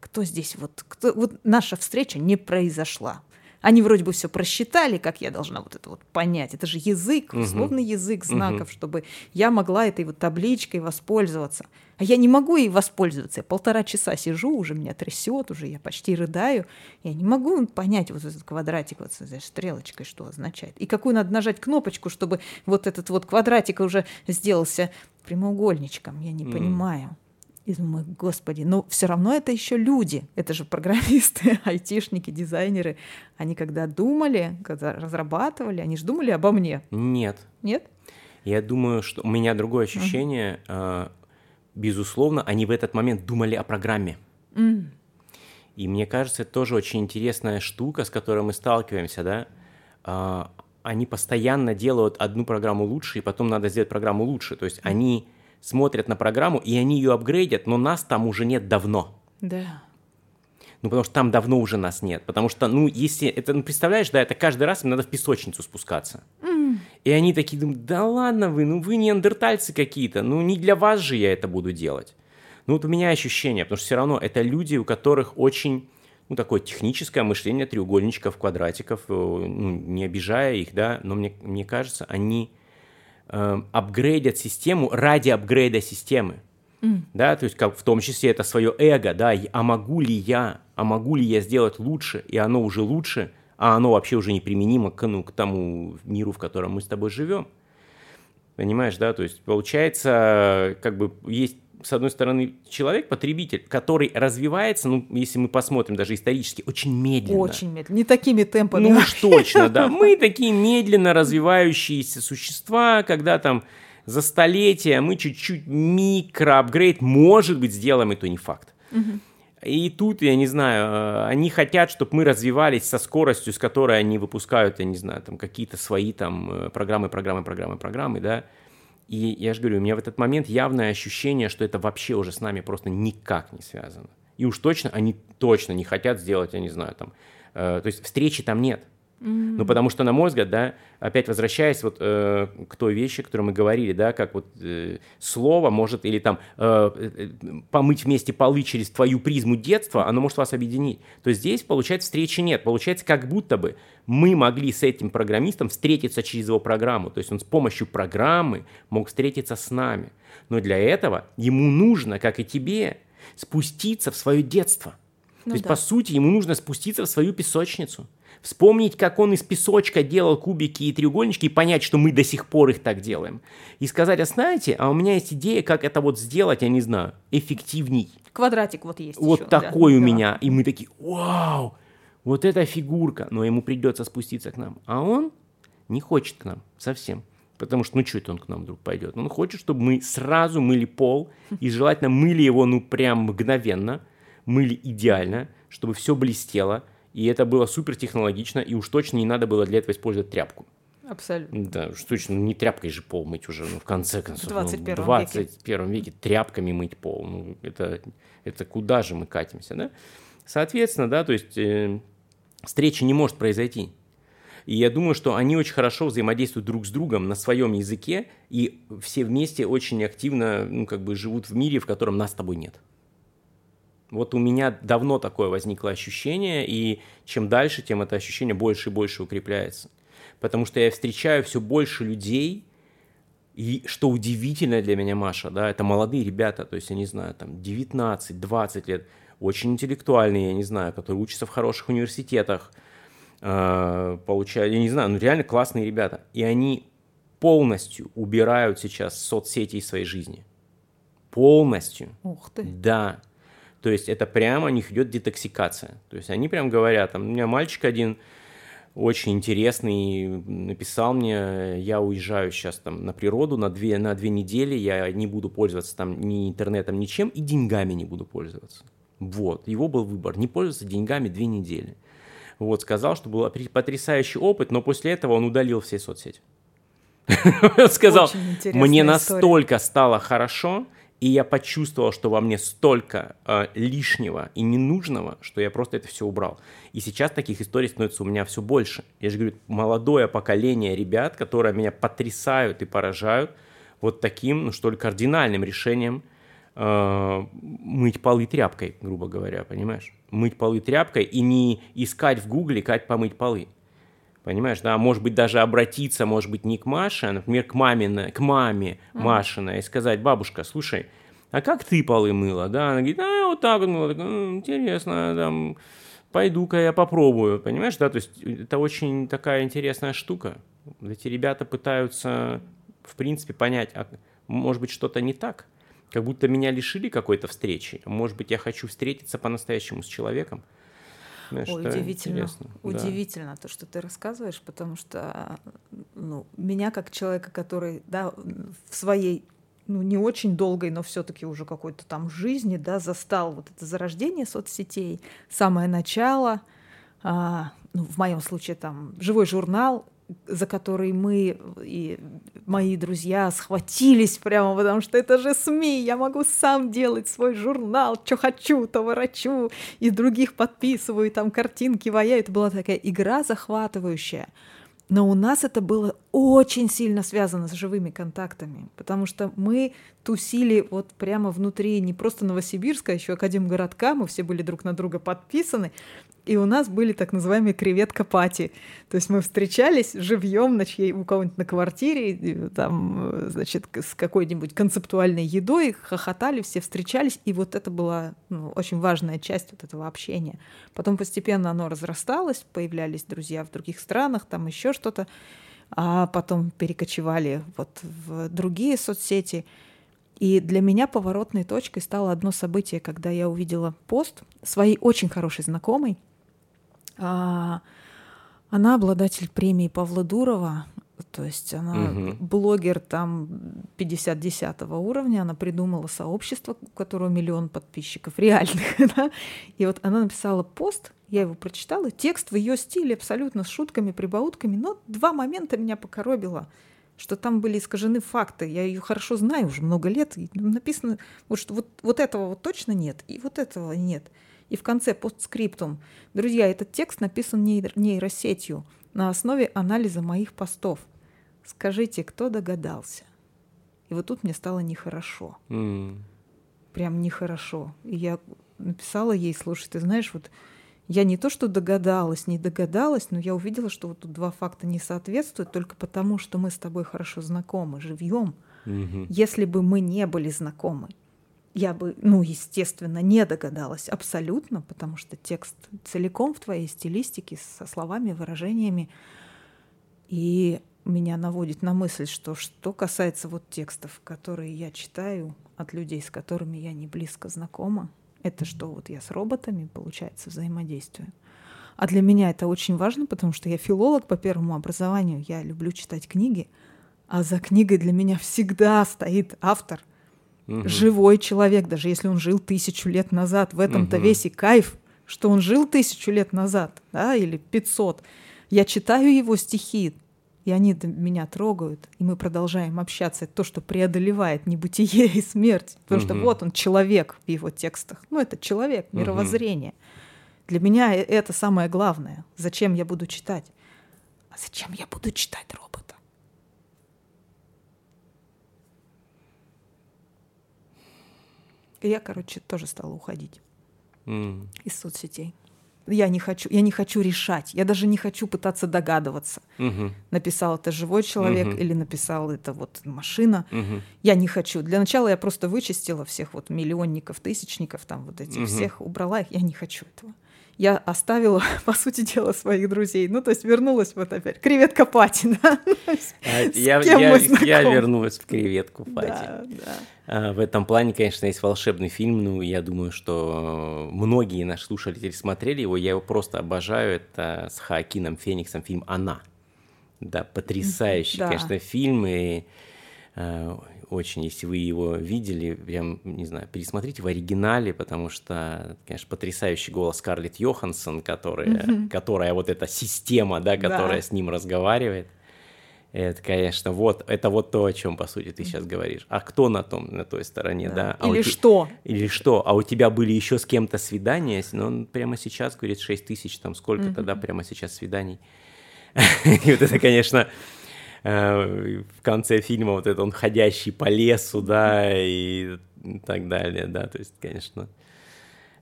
Speaker 2: Кто здесь вот... Кто, вот наша встреча не произошла. Они вроде бы все просчитали, как я должна вот это вот понять. Это же язык, условный язык знаков, угу. чтобы я могла этой вот табличкой воспользоваться. А я не могу ей воспользоваться. Я полтора часа сижу, уже меня трясет, уже я почти рыдаю. Я не могу понять вот этот квадратик вот с этой стрелочкой, что означает. И какую надо нажать кнопочку, чтобы вот этот вот квадратик уже сделался прямоугольничком. Я не mm. понимаю. И думаю, господи, но все равно это еще люди. Это же программисты, [laughs] айтишники, дизайнеры. Они когда думали, когда разрабатывали, они же думали обо мне.
Speaker 1: Нет.
Speaker 2: Нет?
Speaker 1: Я думаю, что у меня другое ощущение. Uh-huh. Безусловно, они в этот момент думали о программе. Mm. И мне кажется, это тоже очень интересная штука, с которой мы сталкиваемся, да. А, они постоянно делают одну программу лучше, и потом надо сделать программу лучше. То есть они смотрят на программу, и они ее апгрейдят, но нас там уже нет давно.
Speaker 2: Да.
Speaker 1: Ну, потому что там давно уже нас нет. Потому что, ну, если это, ну, представляешь, да, это каждый раз им надо в песочницу спускаться. Mm. И они такие думают, да ладно вы, ну вы неандертальцы какие-то, ну не для вас же я это буду делать. Ну вот у меня ощущение, потому что все равно это люди, у которых очень ну, такое техническое мышление треугольничков, квадратиков, э, ну, не обижая их, да, но мне, мне кажется, они э, апгрейдят систему ради апгрейда системы. Mm. Да, то есть как в том числе это свое эго, да, а могу ли я, а могу ли я сделать лучше, и оно уже лучше, а оно вообще уже неприменимо к, ну, к тому миру, в котором мы с тобой живем. Понимаешь, да, то есть получается, как бы есть с одной стороны, человек, потребитель, который развивается, ну, если мы посмотрим даже исторически, очень медленно.
Speaker 2: Очень медленно. Не такими темпами.
Speaker 1: Ну уж [laughs] точно, да. Мы такие медленно развивающиеся существа, когда там за столетия мы чуть-чуть микроапгрейд, может быть, сделаем, и то не факт. И тут, я не знаю, э, они хотят, чтобы мы развивались со скоростью, с которой они выпускают, я не знаю, там какие-то свои там э, программы, программы, программы, программы, да. И я же говорю, у меня в этот момент явное ощущение, что это вообще уже с нами просто никак не связано. И уж точно они точно не хотят сделать, я не знаю, там, э, то есть встречи там нет. Mm-hmm. Ну, потому что, на мой взгляд, да, опять возвращаясь вот э, к той вещи, о которой мы говорили, да, как вот э, слово может, или там э, э, помыть вместе полы через твою призму детства, оно может вас объединить. То есть здесь, получается, встречи нет. Получается, как будто бы мы могли с этим программистом встретиться через его программу. То есть он с помощью программы мог встретиться с нами. Но для этого ему нужно, как и тебе, спуститься в свое детство. Ну, То есть, да. по сути, ему нужно спуститься в свою песочницу вспомнить, как он из песочка делал кубики и треугольнички, и понять, что мы до сих пор их так делаем. И сказать, а знаете, а у меня есть идея, как это вот сделать, я не знаю, эффективней.
Speaker 2: Квадратик вот есть.
Speaker 1: Вот
Speaker 2: еще,
Speaker 1: такой
Speaker 2: да.
Speaker 1: у да. меня. И мы такие, вау, вот эта фигурка. Но ему придется спуститься к нам. А он не хочет к нам совсем. Потому что, ну, что это он к нам вдруг пойдет? Он хочет, чтобы мы сразу мыли пол, и желательно мыли его, ну, прям мгновенно, мыли идеально, чтобы все блестело, и это было супер технологично, и уж точно не надо было для этого использовать тряпку.
Speaker 2: Абсолютно.
Speaker 1: Да, уж точно, ну, не тряпкой же пол мыть уже, ну, в конце концов. В
Speaker 2: 21
Speaker 1: ну, 21 веке. веке тряпками мыть пол. Ну, это, это куда же мы катимся, да? Соответственно, да, то есть э, встреча не может произойти. И я думаю, что они очень хорошо взаимодействуют друг с другом на своем языке, и все вместе очень активно, ну, как бы живут в мире, в котором нас с тобой нет. Вот у меня давно такое возникло ощущение, и чем дальше, тем это ощущение больше и больше укрепляется. Потому что я встречаю все больше людей, и что удивительно для меня, Маша, да, это молодые ребята, то есть, я не знаю, там 19-20 лет, очень интеллектуальные, я не знаю, которые учатся в хороших университетах, э, получают, я не знаю, ну реально классные ребята. И они полностью убирают сейчас соцсети из своей жизни. Полностью.
Speaker 2: Ух ты.
Speaker 1: Да. То есть это прямо у них идет детоксикация. То есть они прям говорят, там, у меня мальчик один очень интересный, написал мне, я уезжаю сейчас там на природу на две, на две недели, я не буду пользоваться там ни интернетом, ничем, и деньгами не буду пользоваться. Вот, его был выбор, не пользоваться деньгами две недели. Вот, сказал, что был потрясающий опыт, но после этого он удалил все соцсети. [laughs] Сказал, мне настолько стало хорошо, и я почувствовал, что во мне столько э, лишнего и ненужного, что я просто это все убрал. И сейчас таких историй становится у меня все больше. Я же говорю, молодое поколение ребят, которые меня потрясают и поражают вот таким, ну что ли, кардинальным решением э, мыть полы тряпкой, грубо говоря, понимаешь? Мыть полы тряпкой и не искать в гугле, как помыть полы. Понимаешь, да, может быть, даже обратиться, может быть, не к Маше, а, например, к маме, к маме mm. Машиной и сказать, бабушка, слушай, а как ты полы мыла, да? Она говорит, а, вот так вот мыла, ну, интересно, там, пойду-ка я попробую, понимаешь, да, то есть это очень такая интересная штука. Эти ребята пытаются, в принципе, понять, а может быть, что-то не так, как будто меня лишили какой-то встречи, может быть, я хочу встретиться по-настоящему с человеком,
Speaker 2: Ой, удивительно. Удивительно да. то, что ты рассказываешь, потому что ну, меня как человека, который да, в своей ну, не очень долгой, но все-таки уже какой-то там жизни, да, застал вот это зарождение соцсетей, самое начало, а, ну, в моем случае там живой журнал, за который мы и мои друзья схватились прямо, потому что это же СМИ, я могу сам делать свой журнал, что хочу, то ворочу, и других подписываю, там картинки ваяю. Это была такая игра захватывающая. Но у нас это было очень сильно связано с живыми контактами, потому что мы тусили вот прямо внутри не просто Новосибирска, а еще Академгородка, мы все были друг на друга подписаны, и у нас были так называемые креветка пати. То есть мы встречались живьем на чьей, у кого-нибудь на квартире, там, значит, с какой-нибудь концептуальной едой, хохотали, все встречались, и вот это была ну, очень важная часть вот этого общения. Потом постепенно оно разрасталось, появлялись друзья в других странах, там еще что-то, а потом перекочевали вот в другие соцсети. И для меня поворотной точкой стало одно событие, когда я увидела пост своей очень хорошей знакомой, она обладатель премии Павла Дурова, то есть она угу. блогер там 50-10 уровня, она придумала сообщество, у которого миллион подписчиков реальных. [laughs] Да? И вот она написала пост, я его прочитала, текст в ее стиле абсолютно с шутками, прибаутками, но два момента меня покоробило что там были искажены факты. Я ее хорошо знаю уже много лет. Написано, вот, что вот, вот этого вот точно нет, и вот этого нет. И в конце постскриптум. Друзья, этот текст написан нейросетью на основе анализа моих постов. Скажите, кто догадался? И вот тут мне стало нехорошо. Mm. Прям нехорошо. И я написала ей, слушай, ты знаешь, вот я не то, что догадалась, не догадалась, но я увидела, что вот тут два факта не соответствуют только потому, что мы с тобой хорошо знакомы, живьем. Mm-hmm. Если бы мы не были знакомы, я бы, ну, естественно, не догадалась абсолютно, потому что текст целиком в твоей стилистике, со словами, выражениями. И меня наводит на мысль, что что касается вот текстов, которые я читаю от людей, с которыми я не близко знакома, это что вот я с роботами, получается, взаимодействую. А для меня это очень важно, потому что я филолог по первому образованию, я люблю читать книги, а за книгой для меня всегда стоит автор — Угу. Живой человек, даже если он жил тысячу лет назад. В этом-то угу. весь и кайф, что он жил тысячу лет назад, да, или пятьсот. Я читаю его стихи, и они меня трогают, и мы продолжаем общаться. Это то, что преодолевает небытие и смерть. Потому угу. что вот он, человек в его текстах. Ну, это человек, мировоззрение. Угу. Для меня э, это самое главное. Зачем я буду читать? А зачем я буду читать И я, короче, тоже стала уходить mm. из соцсетей. Я не хочу, я не хочу решать, я даже не хочу пытаться догадываться. Uh-huh. Написал это живой человек uh-huh. или написал это вот машина. Uh-huh. Я не хочу. Для начала я просто вычистила всех вот миллионников, тысячников, там вот этих uh-huh. всех, убрала их. Я не хочу этого я оставила, [laughs] по сути дела, своих друзей. Ну, то есть вернулась вот опять. Креветка Пати, [laughs] да?
Speaker 1: А, я, я, [laughs] я вернулась в креветку Пати. Да, да. А, в этом плане, конечно, есть волшебный фильм. Ну, я думаю, что многие наши слушатели смотрели его. Я его просто обожаю. Это с Хаакином Фениксом фильм «Она». Да, потрясающий, да. конечно, фильм. И э, очень, если вы его видели, прям, не знаю, пересмотрите в оригинале, потому что, конечно, потрясающий голос Скарлетт Йоханссон, которая, mm-hmm. которая вот эта система, да, которая да. с ним разговаривает. Это, конечно, вот, это вот то, о чем, по сути, ты сейчас говоришь. А кто на том, на той стороне, да? да?
Speaker 2: А Или что?
Speaker 1: Или что? А у тебя были еще с кем-то свидания? Ну, он прямо сейчас говорит 6 тысяч, там сколько-то, mm-hmm. да, прямо сейчас свиданий. [laughs] И вот это, конечно, Э, в конце фильма вот этот он ходящий по лесу, да, и так далее, да, то есть, конечно,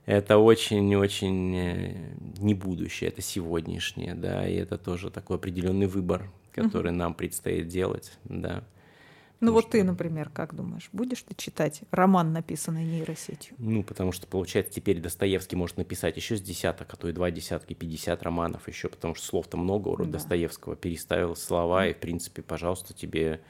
Speaker 1: это очень-очень э, не будущее, это сегодняшнее, да, и это тоже такой определенный выбор, который mm-hmm. нам предстоит делать, да.
Speaker 2: Ну вот что... ты, например, как думаешь, будешь ты читать роман, написанный нейросетью?
Speaker 1: Ну, потому что, получается, теперь Достоевский может написать еще с десяток, а то и два десятки, пятьдесят романов еще, потому что слов-то много у да. Достоевского. Переставил слова, и, в принципе, пожалуйста, тебе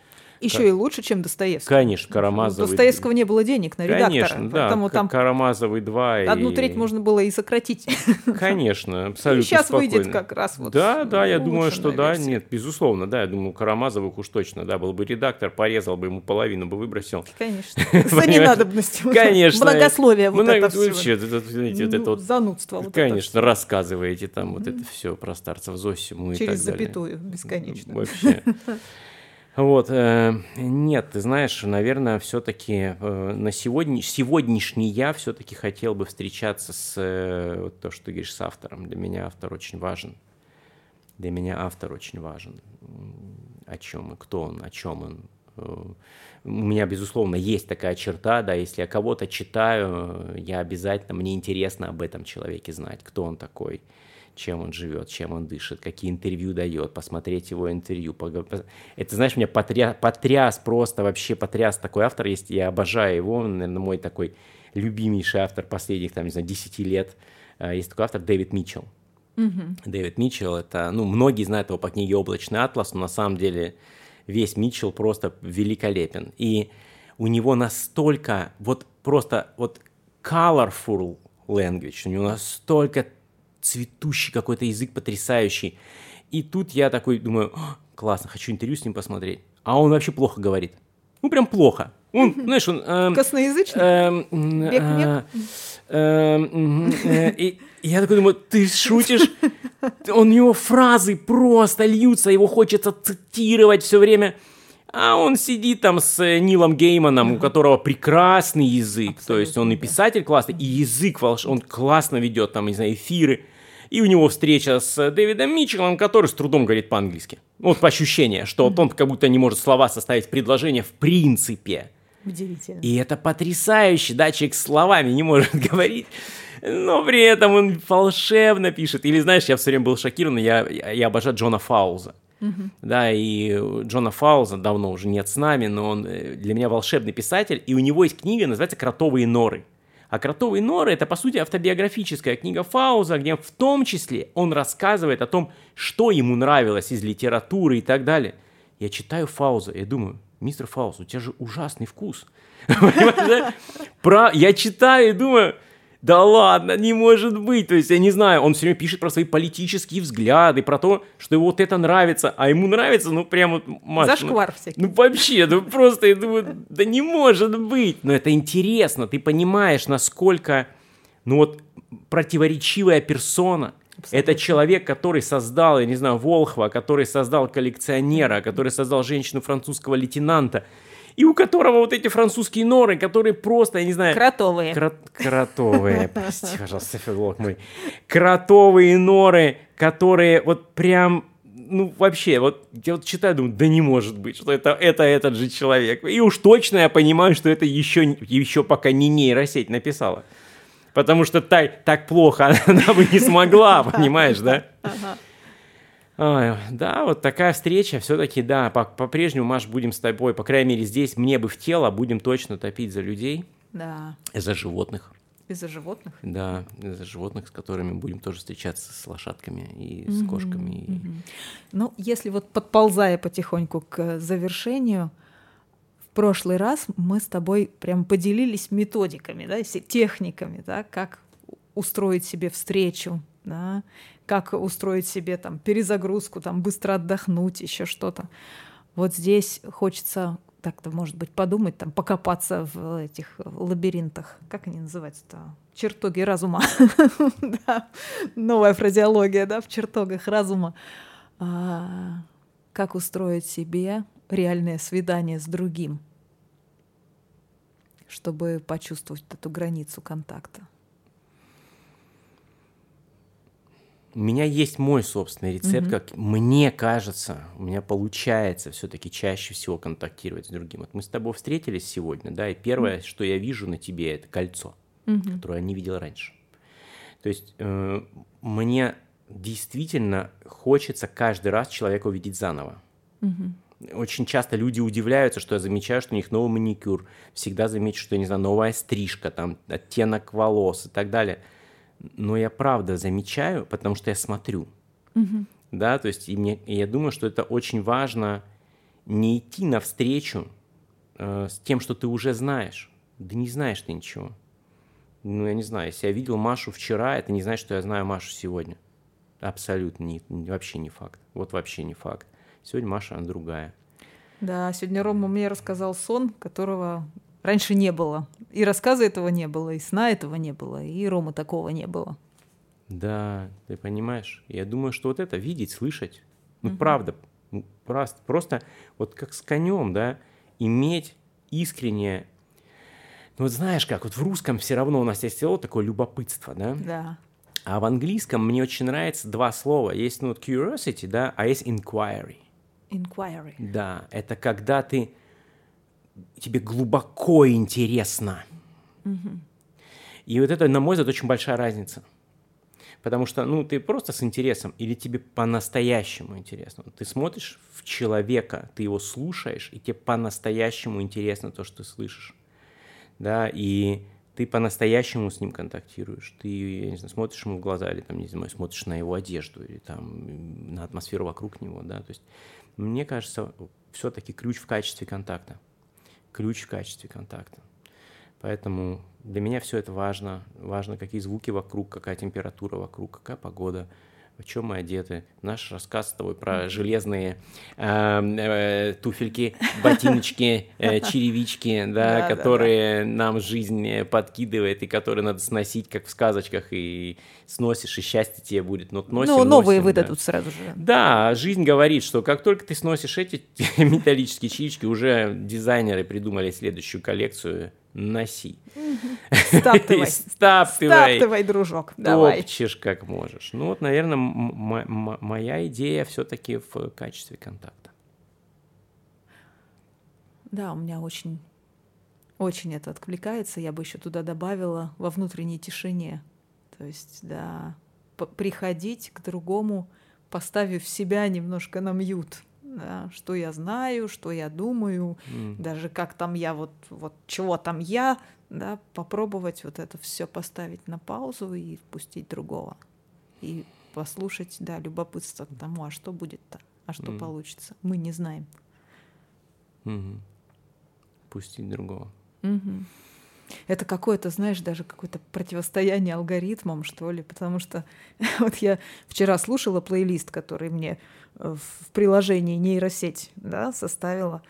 Speaker 2: еще и лучше, чем Достоевский.
Speaker 1: Конечно, Карамазовый.
Speaker 2: У Достоевского не было денег на редактора.
Speaker 1: Конечно, да. Поэтому там
Speaker 2: Карамазовый
Speaker 1: 2.
Speaker 2: Одну и... треть можно было и сократить. [laughs]
Speaker 1: Конечно, абсолютно
Speaker 2: и сейчас
Speaker 1: спокойно.
Speaker 2: выйдет как раз вот
Speaker 1: Да, да, я думаю, что да, нет, безусловно, да, я думаю, Карамазовых уж точно, да, был бы редактор, порезал бы ему половину бы выбросил.
Speaker 2: Конечно, [laughs] за ненадобностью.
Speaker 1: Конечно.
Speaker 2: Благословие вот это все. Вот. Занудство.
Speaker 1: Конечно, рассказываете там вот это все про старцев Зосиму и так
Speaker 2: далее. Через запятую бесконечно.
Speaker 1: Вообще. [laughs] Вот, э, нет, ты знаешь, наверное, все-таки э, на сегодня, сегодняшний я все-таки хотел бы встречаться с, э, вот то, что ты говоришь, с автором. Для меня автор очень важен. Для меня автор очень важен. О чем и кто он, о чем он. Э, у меня, безусловно, есть такая черта, да, если я кого-то читаю, я обязательно, мне интересно об этом человеке знать, кто он такой, чем он живет, чем он дышит, какие интервью дает, посмотреть его интервью. Это, знаешь, меня потряс, потряс просто, вообще потряс такой автор есть, я обожаю его, он, наверное, мой такой любимейший автор последних, там, не знаю, 10 лет. А, есть такой автор Дэвид Митчелл. Mm-hmm. Дэвид Митчелл, это, ну, многие знают его по книге «Облачный атлас», но на самом деле весь Митчелл просто великолепен. И у него настолько, вот просто, вот colorful language, у него настолько цветущий какой-то язык потрясающий. И тут я такой думаю, классно, хочу интервью с ним посмотреть. А он вообще плохо говорит. Ну, прям плохо. Он, [laughs] знаешь, он...
Speaker 2: Э, Косноязычный? Э, э,
Speaker 1: э, и я такой думаю, ты шутишь? [laughs] Он, у него фразы просто льются, его хочется цитировать все время. А он сидит там с э, Нилом Гейманом, у которого прекрасный язык. Абсолютно, то есть он и писатель классный, и язык волш... он классно ведет, там, не знаю, эфиры. И у него встреча с Дэвидом Митчеллом, который с трудом говорит по-английски. Вот по ощущению, что вот он как будто не может слова составить предложение в принципе.
Speaker 2: Удивительно.
Speaker 1: И это потрясающе, да, человек словами не может [laughs] говорить, но при этом он волшебно пишет. Или, знаешь, я все время был шокирован, я, я обожаю Джона Фауза. Uh-huh. Да, и Джона Фауза давно уже нет с нами, но он э, для меня волшебный писатель, и у него есть книга, называется «Кротовые норы». А «Кротовые норы» — это, по сути, автобиографическая книга Фауза, где в том числе он рассказывает о том, что ему нравилось из литературы и так далее. Я читаю Фауза и думаю, мистер Фауз, у тебя же ужасный вкус. [laughs] Про... Я читаю и думаю, да ладно, не может быть. То есть, я не знаю, он все время пишет про свои политические взгляды, про то, что ему вот это нравится, а ему нравится, ну, прям вот...
Speaker 2: Маш, Зашквар
Speaker 1: ну,
Speaker 2: всякий.
Speaker 1: Ну, вообще, ну, просто, я думаю, да не может быть. Но это интересно, ты понимаешь, насколько, ну, вот, противоречивая персона, Абсолютно. Это человек, который создал, я не знаю, Волхва, который создал коллекционера, который создал женщину французского лейтенанта, и у которого вот эти французские норы, которые просто, я не знаю...
Speaker 2: Кротовые.
Speaker 1: Кро- кротовые, прости, пожалуйста, филолог мой. Кротовые норы, которые вот прям ну, вообще, вот я вот читаю, думаю, да не может быть, что это, это этот же человек. И уж точно я понимаю, что это еще, еще пока не нейросеть написала. Потому что так, так плохо [laughs] она бы не смогла, понимаешь, да? Ой, да, вот такая встреча, все-таки, да, по-прежнему, Маш, будем с тобой, по крайней мере, здесь мне бы в тело, будем точно топить за людей.
Speaker 2: Да.
Speaker 1: И за животных.
Speaker 2: И за животных?
Speaker 1: Да, и за животных, с которыми будем тоже встречаться, с лошадками и с кошками.
Speaker 2: Mm-hmm. Ну, если вот подползая потихоньку к завершению, в прошлый раз мы с тобой прям поделились методиками, да, техниками, да, как устроить себе встречу, да, как устроить себе там перезагрузку, там быстро отдохнуть, еще что-то. Вот здесь хочется так-то, может быть, подумать, там, покопаться в этих лабиринтах. Как они называются-то? Чертоги разума. [laughs] Новая фразеология, да, в чертогах разума. А, как устроить себе реальное свидание с другим, чтобы почувствовать эту границу контакта.
Speaker 1: У меня есть мой собственный рецепт, mm-hmm. как мне кажется, у меня получается все-таки чаще всего контактировать с другим. Вот мы с тобой встретились сегодня, да, и первое, mm-hmm. что я вижу на тебе, это кольцо, mm-hmm. которое я не видел раньше. То есть э, мне действительно хочется каждый раз человека увидеть заново. Mm-hmm. Очень часто люди удивляются, что я замечаю, что у них новый маникюр, всегда замечу, что, я не знаю, новая стрижка, там, оттенок волос и так далее – но я правда замечаю, потому что я смотрю. Угу. Да, то есть и, мне, и я думаю, что это очень важно не идти навстречу э, с тем, что ты уже знаешь. Да не знаешь ты ничего. Ну, я не знаю, если я видел Машу вчера, это не значит, что я знаю Машу сегодня. Абсолютно не, вообще не факт. Вот вообще не факт. Сегодня Маша, она другая.
Speaker 2: Да, сегодня Рома мне рассказал сон, которого раньше не было. И рассказа этого не было, и сна этого не было, и Рома такого не было.
Speaker 1: Да, ты понимаешь? Я думаю, что вот это видеть, слышать, ну угу. правда, просто, просто вот как с конем, да, иметь искреннее ну вот знаешь как, вот в русском все равно у нас есть все такое любопытство, да?
Speaker 2: Да.
Speaker 1: А в английском мне очень нравится два слова. Есть ну, вот curiosity, да, а есть inquiry.
Speaker 2: Inquiry.
Speaker 1: Да, это когда ты тебе глубоко интересно. И вот это, на мой взгляд, очень большая разница. Потому что, ну, ты просто с интересом, или тебе по-настоящему интересно. Ты смотришь в человека, ты его слушаешь, и тебе по-настоящему интересно то, что ты слышишь. Да, и ты по-настоящему с ним контактируешь. Ты, я не знаю, смотришь ему в глаза, или там, не знаю, смотришь на его одежду, или там на атмосферу вокруг него, да. То есть, мне кажется, все-таки ключ в качестве контакта. Ключ в качестве контакта. Поэтому для меня все это важно. Важно, какие звуки вокруг, какая температура вокруг, какая погода, в чем мы одеты. Наш рассказ с тобой про железные э, э, туфельки, ботиночки, э, [laughs] черевички, да, да, которые да, да. нам жизнь подкидывает и которые надо сносить, как в сказочках, и сносишь, и счастье тебе будет. Но
Speaker 2: носим, ну, новые носим, выдадут да. сразу же.
Speaker 1: Да, жизнь говорит, что как только ты сносишь эти [laughs] металлические черевички, уже дизайнеры придумали следующую коллекцию носи.
Speaker 2: Стаптывай. [laughs] Стаптывай. Стаптывай, дружок. Давай.
Speaker 1: Топчешь как можешь. Ну вот, наверное, моя идея все-таки в качестве контакта.
Speaker 2: Да, у меня очень, очень это откликается. Я бы еще туда добавила во внутренней тишине. То есть, да, приходить к другому, поставив себя немножко на мьют да, что я знаю, что я думаю, mm. даже как там я вот, вот чего там я, да, попробовать вот это все поставить на паузу и впустить другого. И послушать, да, любопытство к тому, а что будет-то, а что mm. получится. Мы не знаем.
Speaker 1: Mm-hmm. Пустить другого.
Speaker 2: Mm-hmm. Это какое-то, знаешь, даже какое-то противостояние алгоритмам, что ли, потому что [laughs] вот я вчера слушала плейлист, который мне в приложении нейросеть да, составила.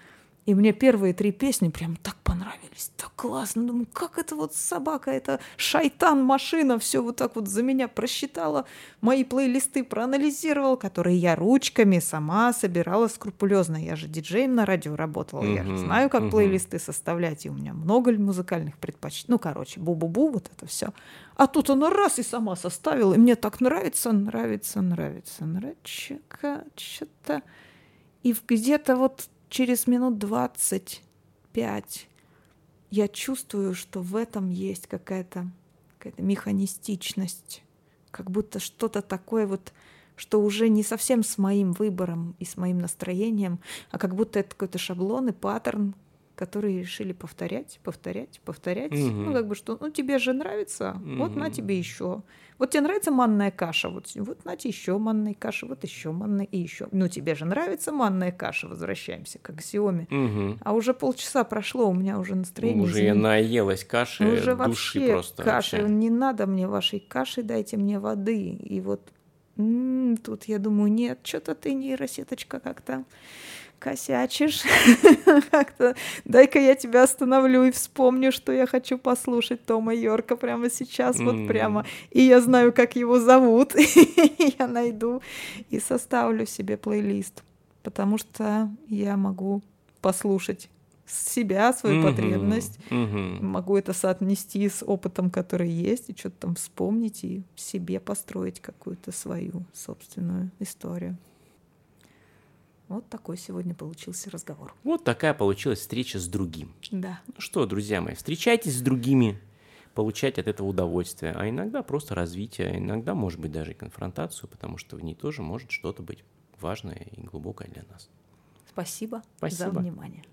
Speaker 2: И мне первые три песни прям так понравились, так классно. Думаю, как это вот собака, это шайтан-машина, все вот так вот за меня просчитала, мои плейлисты проанализировала, которые я ручками сама собирала скрупулезно. Я же диджеем на радио работала, uh-huh, я же знаю, как uh-huh. плейлисты составлять, и у меня много музыкальных предпочтений. Ну, короче, бу-бу-бу, вот это все. А тут она раз и сама составила, и мне так нравится, нравится, нравится, нравится, что-то. И где-то вот через минут двадцать пять я чувствую, что в этом есть какая-то какая механистичность, как будто что-то такое вот, что уже не совсем с моим выбором и с моим настроением, а как будто это какой-то шаблон и паттерн, которые решили повторять, повторять, повторять. Угу. Ну, как бы что, ну, тебе же нравится, угу. вот на тебе еще. Вот тебе нравится манная каша, вот, вот на тебе еще манной каши, вот еще манной и еще. Ну, тебе же нравится манная каша, возвращаемся к аксиоме. Угу. А уже полчаса прошло, у меня уже настроение.
Speaker 1: Уже я наелась каши, уже души вообще просто.
Speaker 2: Каши, вообще. не надо мне вашей каши, дайте мне воды. И вот м-м, тут я думаю, нет, что-то ты нейросеточка как-то косячишь. [laughs] Как-то дай-ка я тебя остановлю и вспомню, что я хочу послушать Тома Йорка прямо сейчас, вот прямо. И я знаю, как его зовут. [laughs] я найду и составлю себе плейлист, потому что я могу послушать себя, свою потребность, могу это соотнести с опытом, который есть, и что-то там вспомнить и себе построить какую-то свою собственную историю. Вот такой сегодня получился разговор.
Speaker 1: Вот такая получилась встреча с другим.
Speaker 2: Да.
Speaker 1: Ну что, друзья мои, встречайтесь с другими, получать от этого удовольствие, а иногда просто развитие, иногда, может быть, даже и конфронтацию, потому что в ней тоже может что-то быть важное и глубокое для нас.
Speaker 2: Спасибо, Спасибо. за внимание.